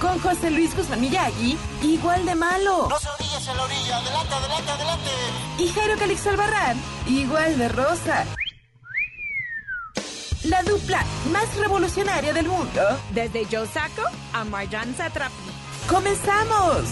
con José Luis Guzmán Miyagi, igual de malo. No se orillas en la orilla, adelante, adelante, adelante. Y Jairo Calixto Albarrán, igual de rosa. La dupla más revolucionaria del mundo. Desde Joe Sacco a Marjan Satrapi. ¡Comenzamos!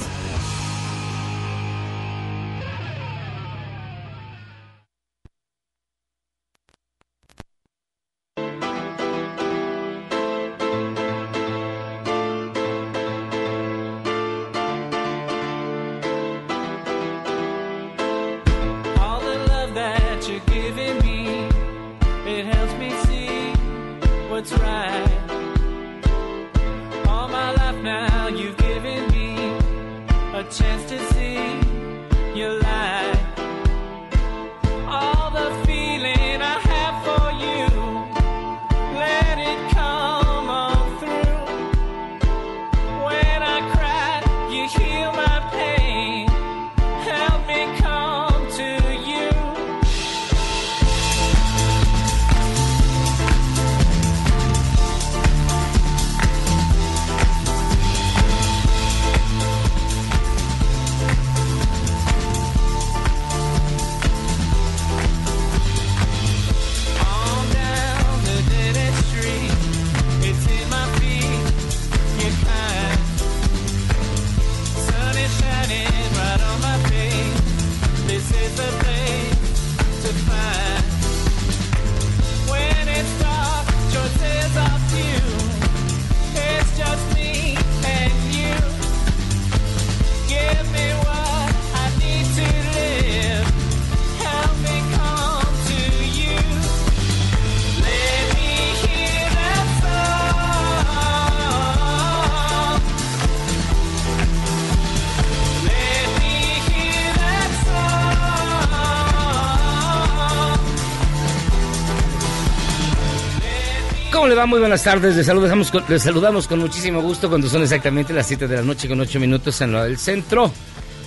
¿Cómo le va? Muy buenas tardes. Les saludamos, con, les saludamos con muchísimo gusto cuando son exactamente las 7 de la noche con 8 minutos en lo del centro.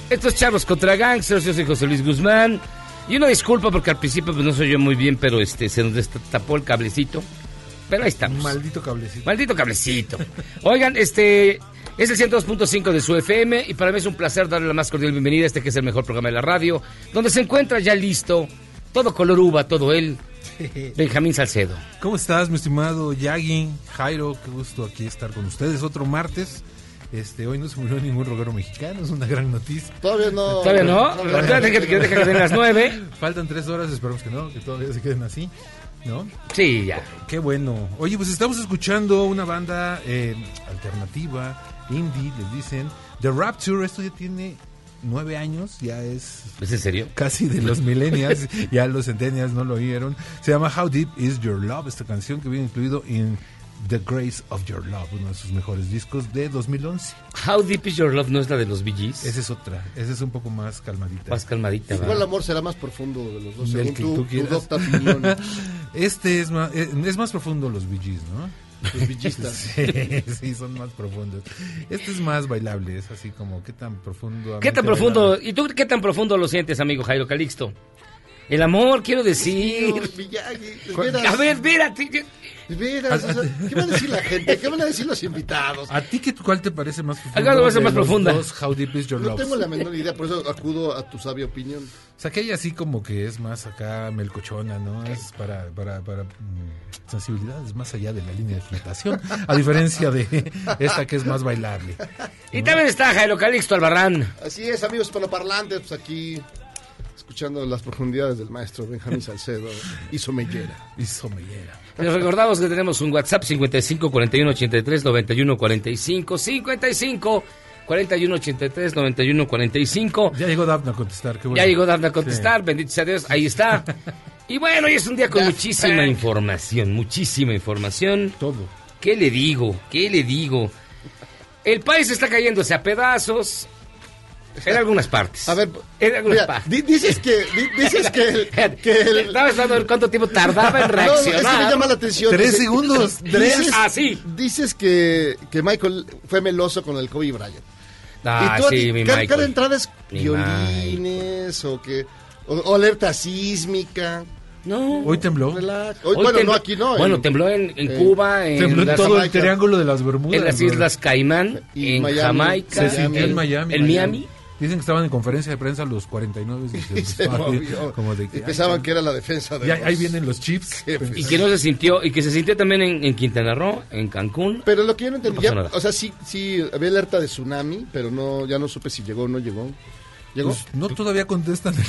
Estos charlos contra gangsters, yo soy José Luis Guzmán. Y una disculpa porque al principio pues, no soy yo muy bien, pero este se nos destapó el cablecito. Pero ahí estamos. Maldito cablecito. Maldito cablecito. Oigan, este es el 102.5 de su FM y para mí es un placer darle la más cordial bienvenida a este que es el mejor programa de la radio, donde se encuentra ya listo, todo color uva, todo él, Benjamín Salcedo. ¿Cómo estás, mi estimado Yagi? Jairo, qué gusto aquí estar con ustedes otro martes. Este, hoy no se murió ningún roguero mexicano, es una gran noticia. Todavía no. ¿Todavía no? Espérate que, que deja que den las nueve. Faltan tres horas, esperamos que no, que todavía se queden así, ¿no? Sí, ya. Qué bueno. Oye, pues estamos escuchando una banda eh, alternativa, indie, les dicen. The Rapture, esto ya tiene nueve años, ya es ¿Es en serio? casi de los millennials, ya los centennials no lo oyeron. Se llama How Deep Is Your Love, esta canción que viene incluido en The Grace of Your Love, uno de sus mejores discos de 2011. How Deep Is Your Love no es la de los Bee Gees? Esa es otra, esa es un poco más calmadita. Más calmadita, Igual el amor será más profundo de los dos, Del según que tu, tú tu opinión. Este es más, eh, es más profundo los Bee Gees, ¿no? Los villistas. Sí, sí, son más profundos. Este es más bailable, es así como, ¿qué tan profundo? ¿Qué tan profundo? ¿Y tú qué tan profundo lo sientes, amigo Jairo Calixto? El amor, quiero decir. Dios, Miyagi, A ver, espérate. De veras, o sea, ¿Qué va a decir la gente? ¿Qué van a decir los invitados? ¿A ti qué, cuál te parece más profundo? Acá lo va a ser de más los profunda. dos, How Deep Is Your No Love? tengo la menor idea, por eso acudo a tu sabia opinión. O sea, que ella así como que es más acá melcochona, ¿no? Es para, para, para mm, sensibilidades más allá de la línea de flotación, a diferencia de esta que es más bailable. Y también está Jairo Calixto Albarrán. Así es, amigos hispanoparlantes, pues aquí escuchando las profundidades del maestro Benjamín Salcedo y Somellera. Y somellera. Les recordamos que tenemos un WhatsApp 55 41 83 91 45 55 41 83 91 45 Ya llegó Daphne a contestar. Qué bueno. Ya llegó Dafne a contestar, bendito sea Dios, ahí está. Y bueno, hoy es un día con muchísima información, muchísima información. Todo. ¿Qué le digo? ¿Qué le digo? El país está cayéndose a pedazos en algunas partes. A ver, en algunas mira, partes. di- dices que, di- dices que, el- que el- Estaba esperando ver cuánto tiempo tardaba en No, no, es que me reaccionar. llama la atención. Tres segundos. Dices, Ah, sí. Dices que, que Michael fue meloso con el Kobe Bryant. Ah, y tú sí, mi cada, Michael. cada entrada es Mi violines o que o, o alerta sísmica. No. Hoy tembló. Hoy- Hoy bueno, tembló- no aquí no. Bueno, en- tembló en, en en- Cuba, en, Tembló en todo el Jamaica. triángulo de las Bermudas. en las. Islas Caimán, Y en Miami. Jamaica, Se sintió en en Miami. en Miami. Dicen que estaban en conferencia de prensa los 49 y y se, se movió. como de y que, pensaban ay, que era la defensa de los ahí vienen los chips. Y que no se sintió, y que se sintió también en, en Quintana Roo, en Cancún. Pero lo que yo no entendí, No o sea, sí, sí, había alerta de tsunami, pero no, ya no supe si llegó o no llegó. ¿Llegó? Pues, no todavía contestan.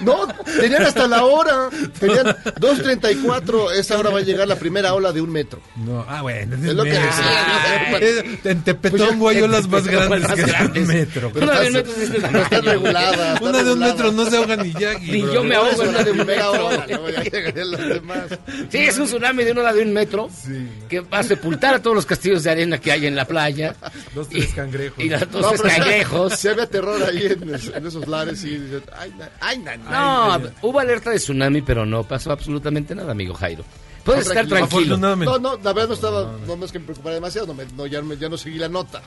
No, tenían hasta la hora. Tenían 2.34. Esa hora va a llegar la primera ola de un metro. No, ah, bueno. Es lo que decía. Eh, En Tepetongo hay olas más grandes más que grandes. un metro. Una de un metro No está regulada. está Una de un metro no se ahoga ni Jackie. Ni yo me ahogo en una de un metro. ola, luego ya llegarían los demás. Sí, es un tsunami de una ola de un metro que va a sepultar a todos los castillos de arena que hay en la playa. Dos, tres cangrejos. Y los dos No, tres pero cangrejos. Si había terror ahí en, es- en esos lares y dices, ay, ay, No, ay, ay. hubo alerta de tsunami, pero no pasó absolutamente nada, amigo Jairo. Puedes No, estar tranquilo. No, no, la verdad no estaba, no me es que me preocupara demasiado, no, me- no, ya, me- ya no seguí la nota.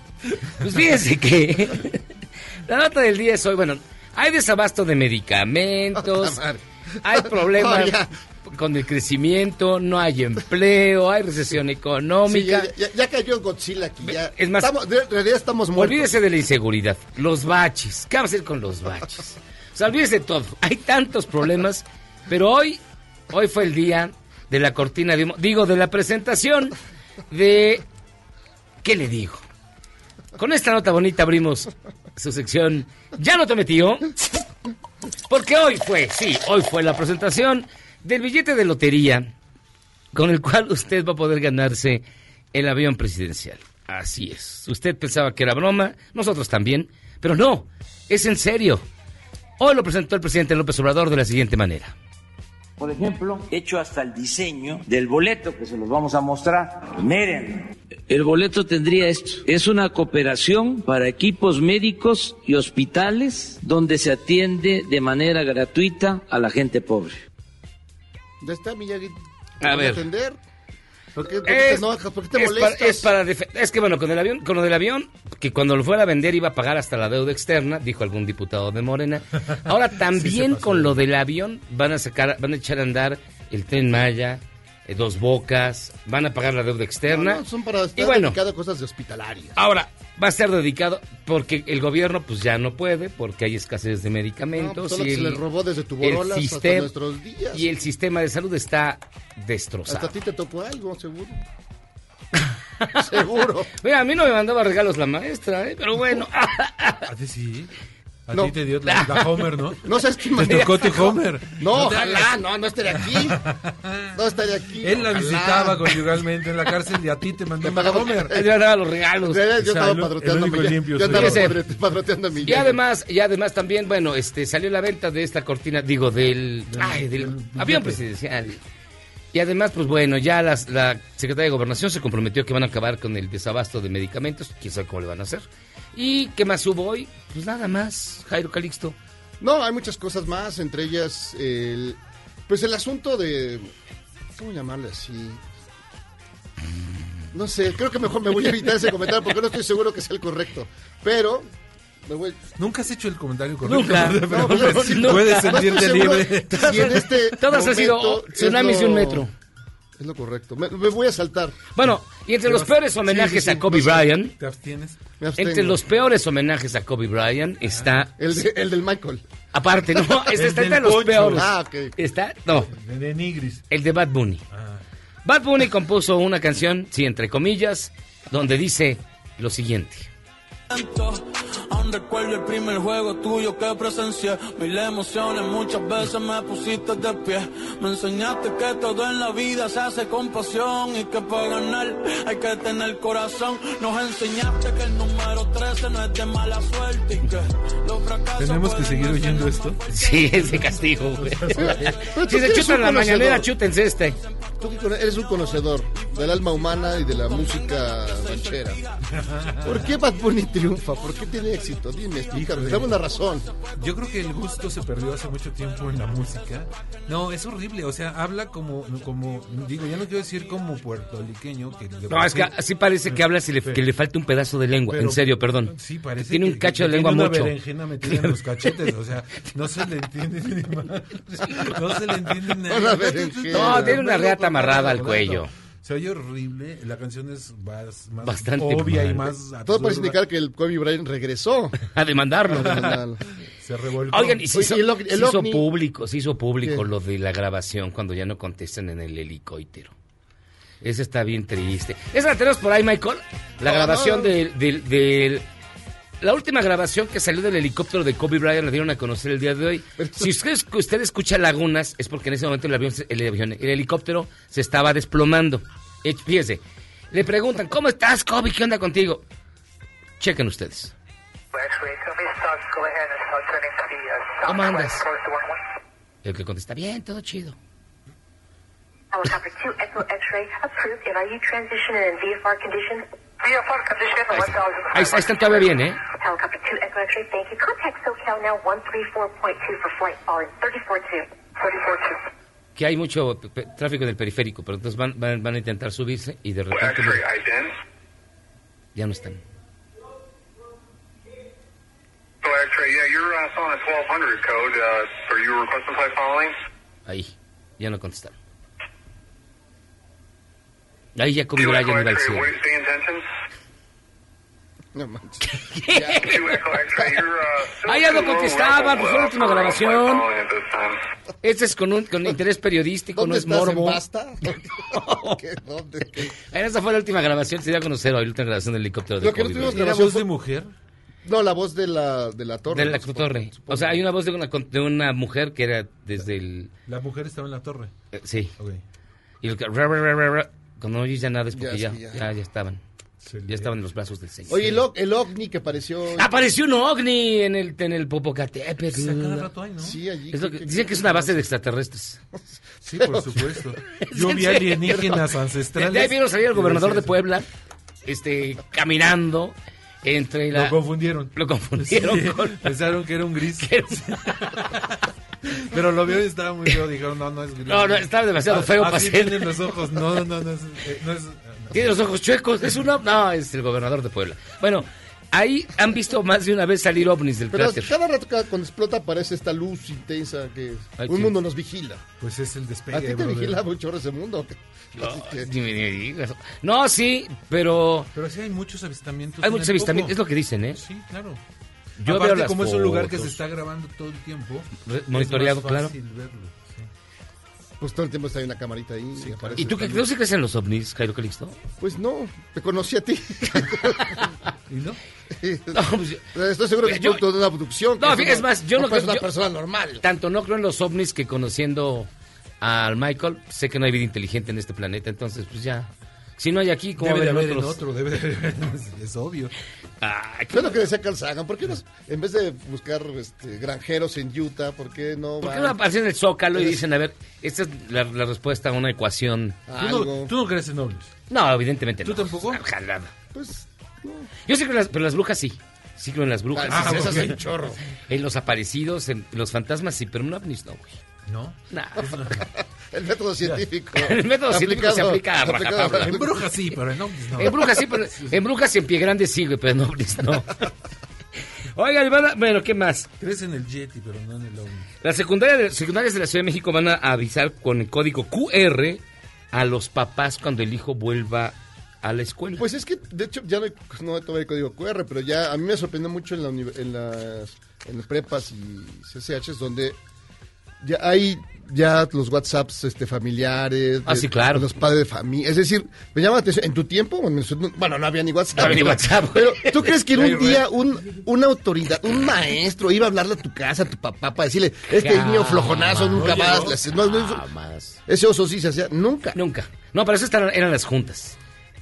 Pues fíjense que la nota del día es hoy, bueno, hay desabasto de medicamentos, hay problemas No, ya. Con el crecimiento, no hay empleo, hay recesión Sí, económica. ya, ya- ya cayó Godzilla aquí. Ya. Es más- Estamos- de- realidad estamos muertos. Olvídese de la inseguridad, los baches. ¿Qué hacer con los baches? O sea, olvídese de todo. Hay tantos problemas, pero hoy, hoy fue el día de la cortina de humo, digo, de la presentación de ¿qué le digo? Con esta nota bonita abrimos su sección Ya no te metió. Porque hoy fue, sí, hoy fue la presentación del billete de lotería con el cual usted va a poder ganarse el avión presidencial. Así es. Usted pensaba que era broma, nosotros también, pero no, es en serio. Hoy lo presentó el presidente López Obrador de la siguiente manera. Por ejemplo, he hecho hasta el diseño del boleto que se los vamos a mostrar. Miren, el boleto tendría esto. Es una cooperación para equipos médicos y hospitales donde se atiende de manera gratuita a la gente pobre. Ya está, Miyagi. ¿Te A van ver. atender? ¿Por qué, por qué te Es, enojas? ¿Por qué te es para, es para es que bueno, con el avión, con lo del avión, que cuando lo fuera a vender iba a pagar hasta la deuda externa, dijo algún diputado de Morena. Ahora también con lo del avión van a sacar, van a echar a andar el tren Maya, eh, dos bocas, van a pagar la deuda externa. No, no, son para y estar bueno, dedicadas a cosas de hospitalarias. ahora va a estar dedicado porque el gobierno pues ya no puede porque hay escasez de No, medicamentos pues, solo y que se el, les robó desde tu el borolas hasta sistema- nuestros días. y el sistema de salud está Hasta destrozado. a ti te tocó algo, seguro. seguro. Mira, a mí no me mandaba regalos la maestra, ¿eh? pero bueno. A ti sí. A No. ti te dio la, la Homer, ¿no? No sabes qué Te tocó tu Homer. No, ojalá, hagas. no, no estaré aquí. No estaré aquí. Él la visitaba conyugalmente en la cárcel y a ti te mandó pagaba- Homer. Él me daba los regalos. Yo estaba padroteando a mi- limpio Yo soy estaba yo. padre- padroteando a mi Y además, y además también, bueno, este salió la venta de esta cortina, digo, del, ay, del del avión presidencial. Y además, pues bueno, ya la Secretaría de Gobernación se comprometió que van a acabar con el desabasto de medicamentos, quién sabe cómo le van a hacer. ¿Y qué más hubo hoy? Pues nada más, Jairo Calixto. No, hay muchas cosas más, entre ellas el pues el asunto de ¿cómo llamarle así? No sé, creo que mejor me voy a evitar ese comentario porque no estoy seguro que sea el correcto. Pero me voy Nunca has hecho el comentario correcto. Nunca. Pero No, no, sí, no. puedes sentirte libre. si en este Todas han sido tsunamis de un metro. Es lo correcto. Me, me voy a saltar. Bueno, y entre los peores homenajes sí, sí, a Kobe. Bryant, ¿Te abstienes? Me entre los peores homenajes a Kobe Bryant está, el, de- el del Michael. aparte, no, este El está entre los Poncho. peores. Ah, ok. Está, no, De, de Nigris. el de Bad Bunny. Ah. Bad Bunny compuso una canción, sí, entre comillas, donde dice lo siguiente. Aún recuerdo el primer juego tuyo que presencié. Mil emociones, muchas veces me pusiste de pie. Me enseñaste que todo en la vida se hace con pasión y que para ganar hay que tener corazón. Nos enseñaste que el número 13 no es de mala suerte y que los fracasos Tenemos que seguir oyendo esto. Sí, es de castigo, güey. Si se chutan la mañanera, chútense este. Tú eres un conocedor del alma humana y de la música ranchera. ¿Por qué Bad Bunny triunfa? ¿Por qué tiene éxito? Dime, explícame, dame una razón. Yo creo que el gusto se perdió hace mucho tiempo en la música. No, es horrible. O sea, habla como, como digo, ya no quiero decir como puertorriqueño. Que No, es que así parece que habla si le, que le falta un pedazo de lengua. Pero- en serio, perdón. Sí, parece Tiene que- un cacho que de lengua tiene mucho. una berenjena metida en los cachetes, o sea, no se le entiende ni más. No se le entiende nada. No, tiene una reata amarrada al cuello. Se oye horrible, la canción es más, más Bastante obvia y más Todo parece indicar que el Kobe Bryant regresó. A demandarlo. Se revolcó. Oigan, y se hizo, el se público, se hizo público ¿Qué? lo de la grabación cuando ya no contestan en el helicóptero. Ese está bien triste. ¿Esa la tenemos por ahí, Michael? La No, grabación no. del- del- del- La última grabación que salió del helicóptero de Kobe Bryant la dieron a conocer el día de hoy. Si usted, usted escucha lagunas, es porque en ese momento el avión, se- el, avión- el helicóptero se estaba desplomando. Fíjese, le preguntan, ¿cómo estás, Kobe? ¿Qué onda contigo? Chequen ustedes. ¿Cómo andas? El que contesta, bien, todo chido. Helicopter 2 Echo X-ray approved. And are you transitioning in VFR conditions? VFR condition Ahí, está. ahí, ahí están todavía bien, ¿eh? Helicopter 2 Echo X-ray, thank you. Contact SoCal now 134.2 for flight following 34.2. 34.2. Que hay mucho tráfico en el periférico, pero entonces van, van, van a intentar subirse y de repente ya no están. So X-ray, yeah, you're uh, still on a 1200 code. Uh, are you requesting flight following? Ahí, ya no contestaron. Ahí ya Kobe Bryant iba al cielo. No uh, still Ah, ya no low contestaba, pues fue la última grabación. Este es con, un, con interés periodístico, no ¿Dónde es estás en morbo. Basta? ¿Qué? ¿Dónde? ¿Qué? Esa fue la última grabación, se dio a conocer hoy la última grabación del helicóptero de Lo que no Kobe tuvimos Bryant. ¿Era grabación voz fue- de mujer? No, la voz de la, de la torre. De la supongo, torre. supongo. O sea, hay una voz de una, de una mujer que era desde el... La mujer estaba en la torre. eh, sí. Ok. Y el que- cuando no oyes ya nada es porque Ya, ya, ya. ya. ya estaban. Ya estaban en los brazos del Señor. Oye, el, el ovni que apareció... Apareció un ovni en el, en el Popocatépetl. Sí, cada rato hay, ¿no? Sí, allí. Es lo ¿qué- que- qué- dicen que es una base de extraterrestres. Sí, por supuesto. Yo vi alienígenas De ahí ancestrales. vieron salir el gobernador de. Puebla, este, caminando entre la... Lo confundieron. Lo confundieron Sí, con... Pensaron que era un gris. Pero lo vio y estaba muy feo. Dijeron, no, no es gris. No, no, estaba demasiado feo para ser. tienen los ojos. No, no, no es. eh, no es no. Tiene los ojos chuecos, es un... ov- No, es el gobernador de Puebla. Bueno, ahí han visto más de una vez salir ovnis del Pero cráter. cada rato cada- cuando explota aparece esta luz intensa que Ay, un sí. mundo nos vigila. Pues es el despegue. ¿A ti te brother. vigila mucho ese mundo? No, Así que- ni me digas. No, sí, pero Pero sí hay muchos avistamientos. hay muchos avistamientos, es lo que dicen, ¿eh? Sí, claro. Yo Aparte, veo las como es un lugar que se está grabando todo el tiempo, Re- es monitoreado, más claro. fácil verlo, sí. Pues todo el tiempo está ahí una camarita ahí. y aparece ¿Y tú qué esta no luz. sí crees en los ovnis, Jairo Calixto? Pues no, te conocí a ti. ¿Y no? No, pues Estoy seguro que es Yo- de una abducción. No, que es más, yo no es creo- una yo- persona normal. tanto no creo en los ovnis que conociendo al Michael, sé que no hay vida inteligente en este planeta, entonces pues ya. Si no hay aquí, ¿cómo Debe de va a haber haber en otros? otro, debe de haber. Es obvio. ¿Qué es lo que decía Carl Sagan? ¿Por qué no, en vez de buscar este, granjeros en Utah, por qué no ¿Por qué van no aparecen en el Zócalo y Eres- dicen, a ver, esta es la, la respuesta a una ecuación? a ¿Tú no, tú crees en ovnis. No, evidentemente ¿Tú no. tampoco? Ah, Jalada. Pues, no. Yo sí creo en las, pero las brujas sí. Sí creo en las brujas. Ah, sí, esas hay un chorro. En los aparecidos, en los fantasmas sí, pero en ovnis no, güey. ¿No? Nah. El método científico. El método científico se aplica a rajatabla. En brujas sí, pero en ovnis no. En brujas sí, pero en brujas y en pie grande sí, güey, pero en ovnis no. Oigan, van a- bueno, ¿qué más? Crees en el Yeti, pero no en el ovni. Las secundarias de, secundarias de la Ciudad de México van a avisar con el código QR a los papás cuando el hijo vuelva a la escuela. Pues es que, de hecho, ya no hay, no hay todavía el código QR, pero ya a mí me sorprendió mucho en, la, en las en las prepas y CCHs donde ya hay ya los WhatsApps este, familiares. Ah, de- sí, claro. de Los padres de familia. Es decir, me llama la atención, en tu tiempo, bueno, no- no había ni WhatsApp. No había ni WhatsApp. Pero, ¿tú crees que en un día un, una autoridad, un maestro, iba a hablarle a tu casa, a tu papá, para decirle, este Jamás. niño flojonazo nunca No más? no, no, eso- Jamás. ese oso sí se hacía, nunca. Nunca. No, pero eso eran las juntas.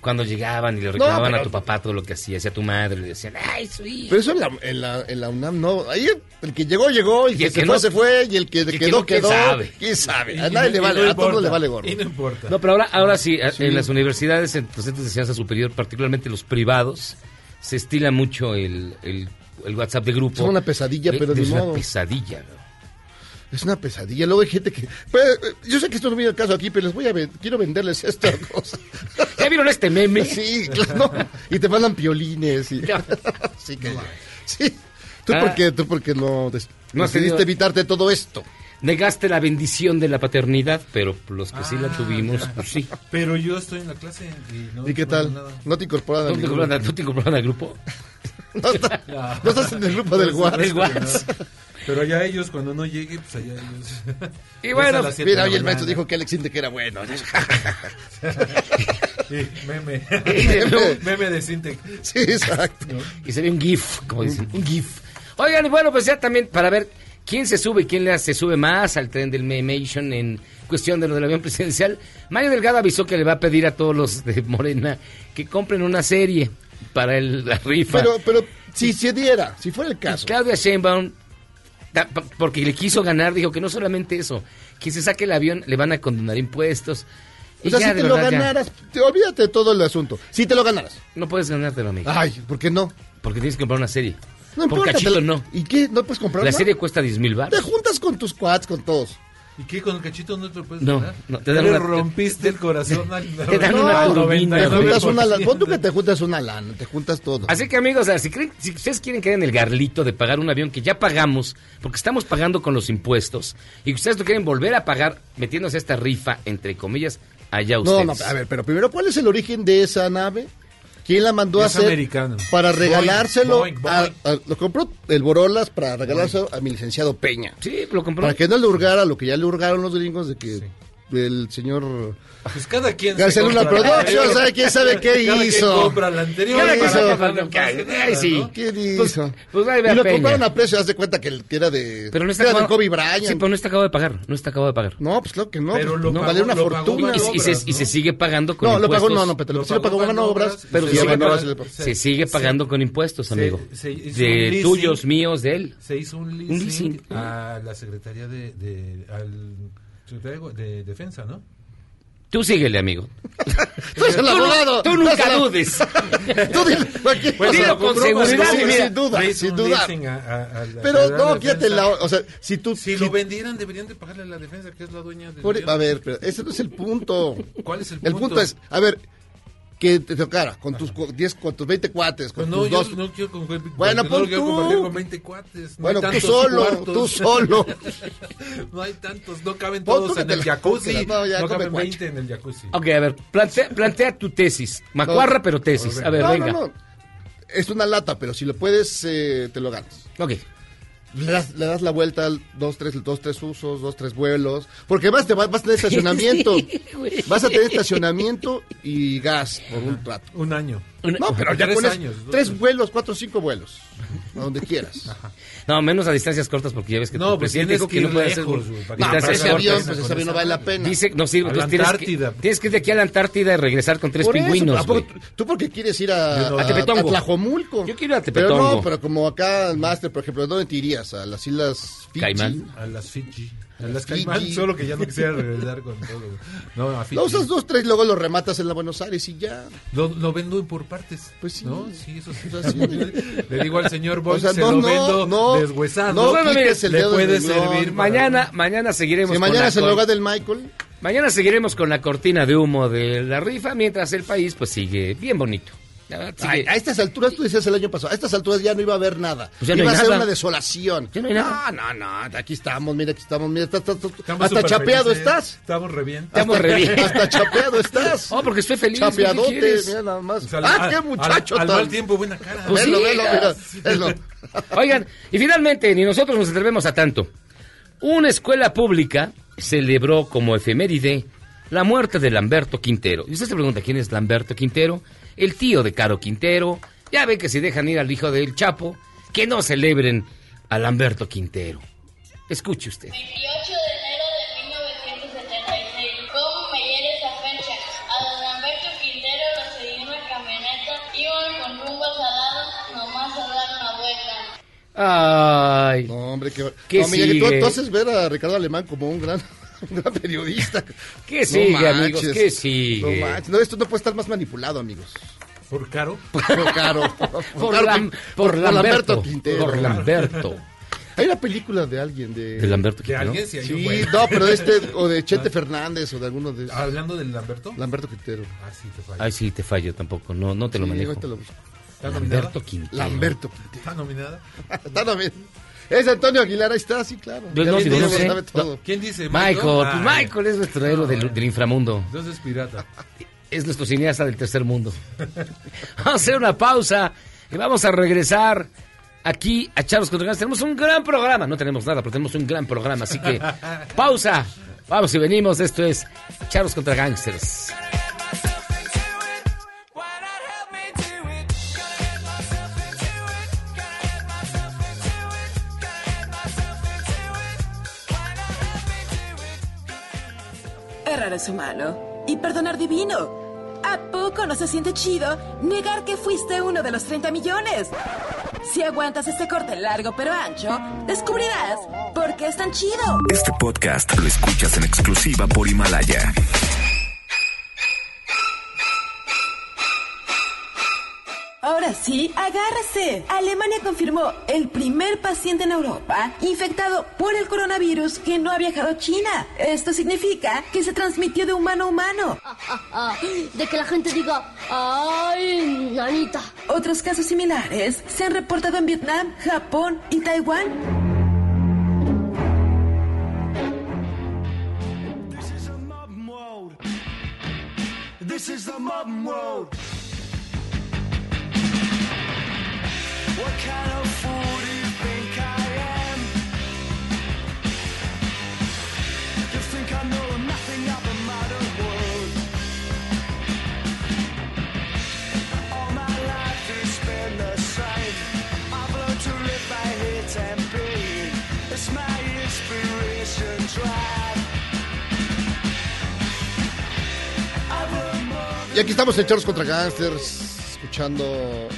Cuando llegaban y le reclamaban pero- a tu papá todo lo que hacía, hacía tu madre, le decían, ay, su hijo. Pero eso en la, en la, en la UNAM no. Ahí el que llegó, llegó, y el que, se fue, no- se fue, y el que quedó, no, ¿quién quedó. sabe? ¿Quién sabe? A nadie le vale, no a todo importa. le vale gorro. Y no importa. No, pero ahora, ahora sí, en las universidades, en los centros de enseñanza superior, particularmente los privados, se estila mucho el, el, el WhatsApp de grupo. Es una pesadilla, Eh, pero es ni una modo. pesadilla. ¿no? Es una pesadilla. Luego hay gente que. Pues, yo sé que esto no viene al caso aquí, pero les voy a ven- quiero venderles esta cosa. ¿Ya vieron este meme? Sí, claro. Y te mandan piolines. Y... sí, que. Sí. ¿Tú Ah. por qué? ¿Tú por qué no, des- No has decidiste tenido- evitarte todo esto? Negaste la bendición de la paternidad, pero los que sí la Ah, tuvimos, pues sí. Pero yo estoy en la clase y no ¿Y qué tal? nada. ¿No te incorporaron? ¿No te incorporaron, no te incorporaron al grupo? No, está- no estás en el grupo del WhatsApp. Pero allá ellos, cuando no llegue, pues allá ellos. Y bueno, Mira, hoy el maestro dijo que Alex Intec era bueno. Sí, meme. Meme. meme de Sintec. Sí, exacto. Y se ve un GIF, como dicen, un GIF. Oigan, y bueno, pues ya también para ver quién se sube y quién le- se sube más al tren del Memation en cuestión de lo del avión presidencial. Mario Delgado avisó que le va a pedir a todos los de Morena que compren una serie para el, la rifa. Pero, pero si se diera, si fuera el Y caso. Claudia Sheinbaum, porque le quiso ganar, dijo que no solamente eso, que se saque el avión le van a condonar impuestos. O sea, ya, si te lo verdad, ganaras, te olvídate de todo el asunto. Si te lo ganaras. No puedes ganártelo, amigo. Ay, ¿por qué no? Porque tienes que comprar una serie. No Por importa. cachito te lo- no. ¿Y qué? ¿No puedes comprar La una? serie cuesta 10 mil Te baros. juntas con tus quads, con todos. ¿Y qué? ¿Con el cachito no te lo puedes No, ganar? no, te dan Le una- rompiste el corazón al te dan una No, turbina, te güey. juntas una lana. Pon tú que te juntas una lana, te juntas todo. Así que amigos, si, creen- si ustedes quieren caer en el garlito de pagar un avión que ya pagamos, porque estamos pagando con los impuestos, y que ustedes lo quieren volver a pagar metiéndose a esta rifa, entre comillas, allá No, ustedes. no, a ver, pero primero, ¿cuál es el origen de esa nave? ¿Quién la mandó a hacer? americano. Para regalárselo. A- a- lo compró el Borolas para regalárselo a mi licenciado Peña. Sí, lo compró. Para que no le hurgara lo que ya le hurgaron los gringos de que el señor Pues cada quien García Luna Productions. ¿sabe quién sabe qué Cada hizo? Quien compra la anterior. ¿Qué para hizo? sí. ¿no? ¿Qué Pues- hizo? pues ve y lo Peña. compraron a precio, haz de cuenta que, el- que era de. Pero no está era de acabado- Kobe Bryant. Sí, pero no está acabado de pagar. No está acabado de pagar. No, pues claro que no. Pero pues, lo no, pagó- valía una lo pagó fortuna. Y, se- y se, obras, y se ¿no? sigue pagando con No, lo impuestos. pagó, no, no, pero Lo sí lo pagó pagó con obras. obras, Pero se sigue, bueno, pag- ahora sí le pagó. se sigue pagando con impuestos, amigo. se hizo un de tuyos, míos, de él. Se hizo un leasing, a la Secretaría de, de, al secretario de Defensa, ¿no? Tú síguele, amigo. Tú eres el abogado. tú tú nunca el- dudes. Tú cualquier Pues dilo con seguridad, sí, cosas. sin duda, sin duda. a- a- a la Pero no, de quédate Defensa. la. O sea, si tú. Si si- lo vendieran, deberían de pagarle a la defensa, que es la dueña del por- avión. a ver, pero ese no es el punto. ¿Cuál es el El punto? punto es, a ver, que te tocara con tus cu- 10, con tus 20 cuates, con Pues no, tus yo dos. no quiero con Bueno, no pon lo quiero tú. compartir con 20 cuates. No Bueno, hay tú solo, cuartos. tú solo. no hay tantos, no caben Pon todos en el la jacuzzi. compras, no, ya No caben cuacho. 20 en el jacuzzi. Ok, a ver, plantea, plantea tu tesis. Macuarra, pero tesis. A ver, no, venga. no, no. Es una lata, pero si lo puedes, eh, te lo ganas. Ok. Le das, le das la vuelta al dos, tres, dos, tres usos, dos, tres vuelos. Porque además te vas, vas a tener estacionamiento. vas a tener estacionamiento y gas por un rato. Un año. No, pero ya Tres pones años, tres vuelos, cuatro, cinco vuelos. A donde quieras. No, menos a distancias cortas porque ya ves que No, tu pues presidente dijo que que no ir puede hacer que pero distancias ese avión, pues ese avión no vale la pena. Dice, no sirve, A pues la tienes que, Antártida. tienes que ir de aquí a la Antártida y regresar con tres Por eso, pingüinos, ¿a poco güey. tú- ¿Tú por qué quieres ir a, no. a, A Tepetongo. a Tlajomulco? Yo quiero ir a Pero Tepetongo. no, pero como acá el máster, por ejemplo, ¿dónde te irías? ¿A las islas Fiji? Caimán. A las Fiji. A las. Caimán, solo que ya no quisiera regresar con todo. No, a Fiji. Lo usas dos, tres, luego lo rematas en la Buenos Aires y ya. Lo, lo vendo por partes. Pues sí. ¿No? Sí, eso sí. O sea, sí. Le digo al señor Boy, O sea, se no, lo no, vendo no, deshuesado. no Bueno, mire, el le dedo puede servir para- Mañana, mañana seguiremos Si mañana es el del Michael, Mañana seguiremos con la cortina de humo de la rifa, mientras el país pues sigue bien bonito. Ay, a estas alturas, tú decías el año pasado, a estas alturas ya no iba a haber nada. Pues ya no iba hay a ser nada. una desolación. Ya no hay nada. No, no, no, aquí estamos, mira, aquí estamos, mira, está- está- está- Estamos hasta chapeado felices. estás. Estamos re bien. Estamos re bien. Hasta chapeado estás. Oh, porque estoy feliz. ¿qué Chapeadote, mira nada más. O sea, ah, al- qué muchacho Al, tan- mal tiempo, buena cara. Pues Velo, sí. velo, mira, velo. Oigan, y finalmente, ni nosotros nos atrevemos a tanto. Una escuela pública celebró como efeméride la muerte de Lamberto Quintero. Y usted se pregunta quién es Lamberto Quintero, el tío de Caro Quintero. Ya ve que si dejan ir al hijo del Chapo, que no celebren a Lamberto Quintero. Escuche usted. 28 de enero de 1976. ¿Cómo me hiere esa fecha? A don Lamberto Quintero lo seguí en una camioneta. Iban con rumbo Salado, nomás a dar una vuelta. Ay. No, hombre, qué... ¿Qué no, Miguel, tú, sigue? tú haces ver a Ricardo Alemán como un gran, un gran periodista. ¿Qué No sigue, manches, amigos? ¿Qué sigue? No, manches, no, esto no puede estar más manipulado, amigos. ¿Por caro? Por caro. Por, Caro Lam- Quin- por Lamberto. Quintero. Por Lamberto. Hay una película de alguien de... ¿De Lamberto ¿De Quintero? alguien? Sí, hay un Sí, no, pero de este, o de Chente Fernández, o de alguno de... Hablando del Lamberto. Lamberto Quintero. Ah, sí, te fallo. Ay, sí, te fallo tampoco. No, no te lo manejo. ahorita lo busco. ¿Está nominada? Lamberto Quintero. Lamberto Quintero. ¿Está nominada? Está no bien. Es Antonio Aguilar, ahí está, sí, claro. No, no sé. ¿Quién dice? Michael, pues Ay, Michael es nuestro héroe del, del inframundo. Entonces es pirata. Es nuestro cineasta del tercer mundo. Vamos a hacer una pausa y vamos a regresar aquí a Charlos contra Gangsters. Tenemos un gran programa. No tenemos nada, pero tenemos un gran programa. Así que, pausa. Vamos y venimos. Esto es Charlos contra Gangsters. Errar es humano y perdonar divino. ¿A poco no se siente chido negar que fuiste uno de los 30 millones? Si aguantas este corte largo pero ancho, descubrirás por qué es tan chido. Este podcast lo escuchas en exclusiva por Himalaya. Ahora sí, agárrese. Alemania confirmó el primer paciente en Europa infectado por el coronavirus que no ha viajado a China. Esto significa que se transmitió de humano a humano. de que la gente diga, ¡ay, nanita! Otros casos similares se han reportado en Vietnam, Japón y Taiwán. This is the modern world. Y aquí estamos en Charlos contra Gangsters, escuchando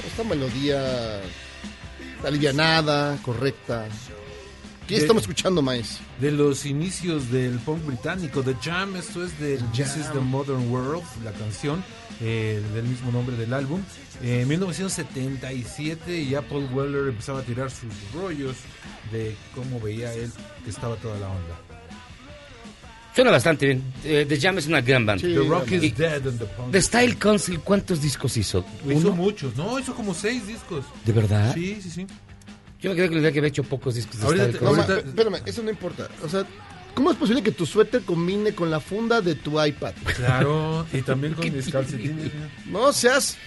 esta melodía alivianada, correcta. ¿Qué De- estamos escuchando, Maes? De los inicios del punk británico, The Jam, esto es de This is the Modern World, la canción eh, del mismo nombre del álbum. Eh, En 1977 ya Paul Weller empezaba a tirar sus rollos de cómo veía él que estaba toda la onda. Suena bastante bien. Eh, The Jam es una gran banda. The Rock Y- is Dead and the Punk. The Style Council, ¿cuántos discos hizo? Hizo muchos, no, hizo como seis discos. ¿De verdad? Sí, sí, sí. Yo me quedé con la idea que había hecho pocos discos de Ahorita Style te- No, Council. ma- espérame, eso no importa. O sea, ¿cómo es posible que tu suéter combine con la funda de tu iPad? Claro, y también con mis calcetines. No seas...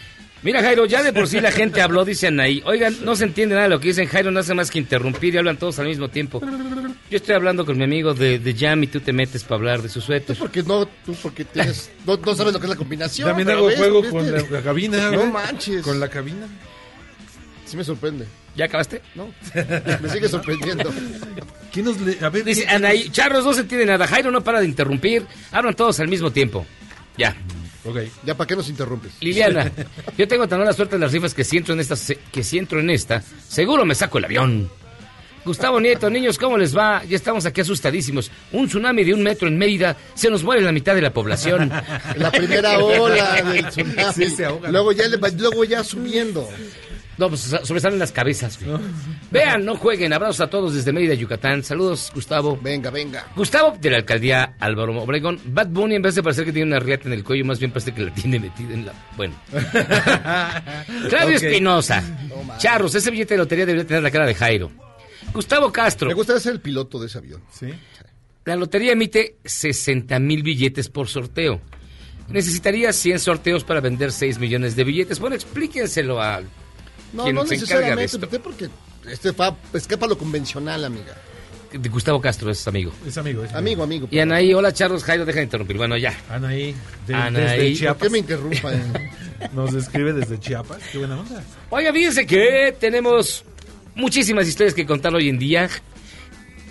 Mira, Jairo, ya de por sí la gente habló, dicen ahí. Oigan, no se entiende nada de lo que dicen. Jairo no hace más que interrumpir y hablan todos al mismo tiempo. Yo estoy hablando con mi amigo de, de Jam y tú te metes para hablar de su Tú suéter. porque no, tú porque tienes, no, no sabes lo que es la combinación. También hago ves, juego ¿viste? con la, la cabina. No manches. Con la cabina. Sí me sorprende. ¿Ya acabaste? No, me sigue sorprendiendo. ¿Quién nos le... A ver, Dice ¿quién- Anaí, Charros, no se entiende nada. Jairo no para de interrumpir. Hablan todos al mismo tiempo. Ya. Ok. Ya, ¿para qué nos interrumpes? Liliana, yo tengo tan mala suerte en las rifas que si entro en esta, que si entro en esta, seguro me saco el avión. Gustavo Nieto, niños, ¿cómo les va? Ya estamos aquí asustadísimos. Un tsunami de un metro en Mérida, se nos muere la mitad de la población. La primera ola del tsunami. Sí, se ahogan. luego, ya le luego ya subiendo. No, pues so- sobresalen las cabezas. güey. Vean, no jueguen. Abrazos a todos desde Mérida, Yucatán. Saludos, Gustavo. Venga, venga. Gustavo, de la alcaldía Álvaro Obregón. Bad Bunny, en vez de parecer que tiene una riata en el cuello, más bien parece que la tiene metida en la... Bueno. Claudio Ok. Espinosa. Charros, ese billete de lotería debería tener la cara de Jairo. Gustavo Castro. Me gustaría ser el piloto de ese avión. Sí. La lotería emite 60 mil billetes por sorteo. Necesitaría 100 sorteos para vender 6 millones de billetes. Bueno, explíquenselo a No, quien no se encarga de necesariamente, esto. usted porque este fa- escapa lo convencional, amiga. de Gustavo Castro es amigo. Es amigo, es Amigo, amigo. Y Anaí, hola Charlos, Jairo, deja de interrumpir. Bueno, ya. Anaí, de, Anaí. desde ¿Por ¿Por Chiapas. qué me interrumpan? Nos escribe desde Chiapas. Qué buena onda. Oiga, fíjense que tenemos muchísimas historias que contar hoy en día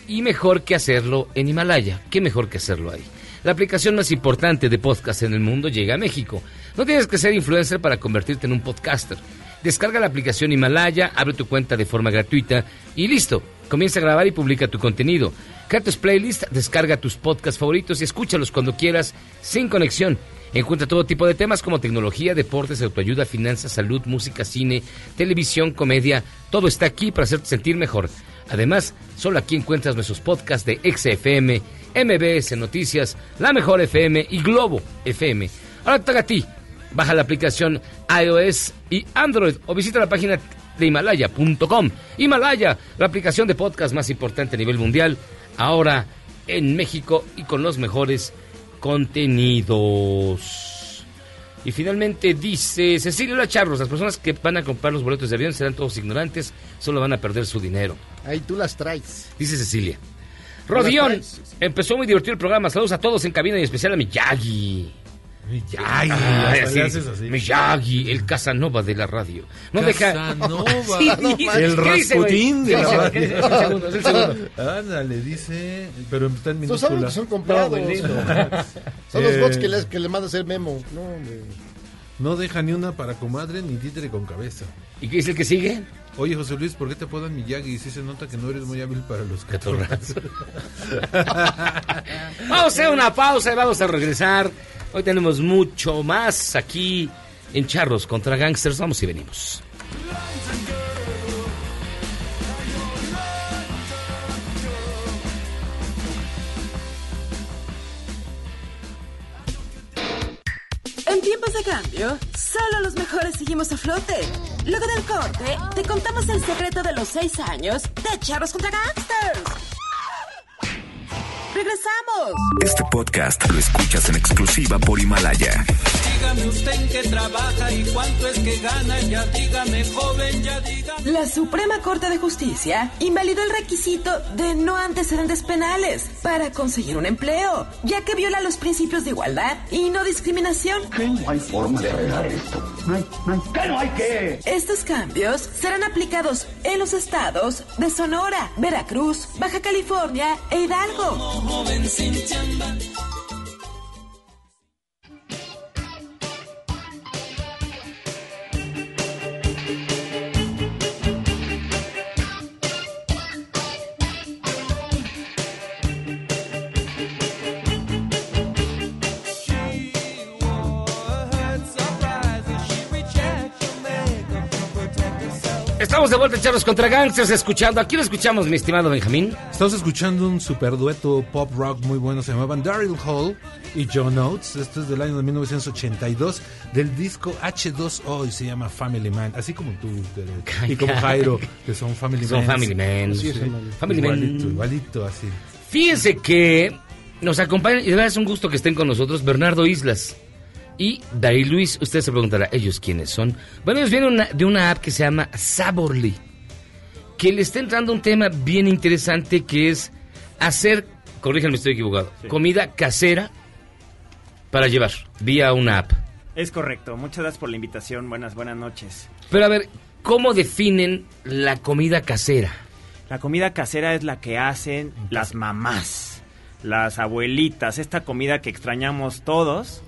y mejor que hacerlo en Himalaya. ¿Qué mejor que hacerlo ahí? La aplicación más importante de podcast en el mundo llega a México. No tienes que ser influencer para convertirte en un podcaster. Descarga la aplicación Himalaya, abre tu cuenta de forma gratuita y listo. Comienza a grabar y publica tu contenido. Crea tus playlists, descarga tus podcasts favoritos y escúchalos cuando quieras, sin conexión. Encuentra todo tipo de temas como tecnología, deportes, autoayuda, finanzas, salud, música, cine, televisión, comedia. Todo está aquí para hacerte sentir mejor. Además, solo aquí encuentras nuestros podcasts de XFM, MBS Noticias, La Mejor FM y Globo FM. Ahora toca a ti. Baja la aplicación iOS y Android o visita la página de Himalaya.com. Himalaya, la aplicación de podcast más importante a nivel mundial, ahora en México y con los mejores contenidos. Y finalmente dice Cecilia La Charros, las personas que van a comprar los boletos de avión serán todos ignorantes, solo van a perder su dinero. Ahí tú las traes. Dice Cecilia. Rodión, empezó muy divertido el programa. Saludos a todos en cabina y en especial a Miyagi. Miyagi, así. Miyagi, el Casanova de la radio. No deja. Casanova. Sí, dice, el. Rasputín de ¿Qué la dice? radio. Es el segundo, es el segundo. Ándale, dice, pero está en Tú sabes minúscula. que son comprados. No, Son los Eh, bots que le, que le manda hacer memo. No, hombre. No deja ni una para comadre ni títere con cabeza. ¿Y qué dice el que sigue? Oye, José Luis, ¿por qué te apodan Miyagi? Si se nota que no eres muy hábil para los catorrazos. Vamos a hacer una pausa y vamos a regresar. Hoy tenemos mucho más aquí en Charros contra Gangsters. Vamos y venimos. En tiempos de cambio, solo los mejores seguimos a flote. Luego del corte, te contamos el secreto de los seis años de Charros contra Gangsters. ¡Regresamos! Este podcast lo escuchas en exclusiva por Himalaya. Dígame usted en qué trabaja y cuánto es que gana. Ya dígame, joven, ya dígame. La Suprema Corte de Justicia invalidó el requisito de no antecedentes penales para conseguir un empleo, ya que viola los principios de igualdad y no discriminación. No hay forma de arreglar esto. No hay, no hay, ¿qué no hay qué? Estos cambios serán aplicados en los estados de Sonora, Veracruz, Baja California e Hidalgo. Joven sin chamba. Estamos de vuelta en Charros contra Gangsters escuchando. ¿A quién escuchamos, mi estimado Benjamín? Estamos escuchando un super dueto pop rock muy bueno. Se llamaban Daryl Hall y John Oates. Esto es del año de 1982 del disco H2O y se llama Family Man. Así como tú y como Jairo, que son Family Son Man. Family Man. Sí, Sí, sí. Family Man. igualito, igualito, así. Fíjense que nos acompañan, y de verdad es un gusto que estén con nosotros, Bernardo Islas y Darío Luis. Usted se preguntará, ¿ellos quiénes son? Bueno, ellos vienen de una app que se llama Saborly, que le está entrando un tema bien interesante que es hacer, corríjanme si estoy equivocado, comida casera para llevar vía una app. Es correcto. Muchas gracias por la invitación. Buenas, buenas noches. Pero a ver, ¿cómo definen la comida casera? La comida casera es la que hacen las mamás, las abuelitas, esta comida que extrañamos todos,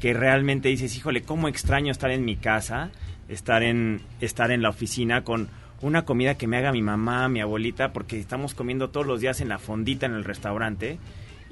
que realmente dices, híjole, cómo extraño estar en mi casa, estar en, estar en la oficina con una comida que me haga mi mamá, mi abuelita, porque estamos comiendo todos los días en la fondita en el restaurante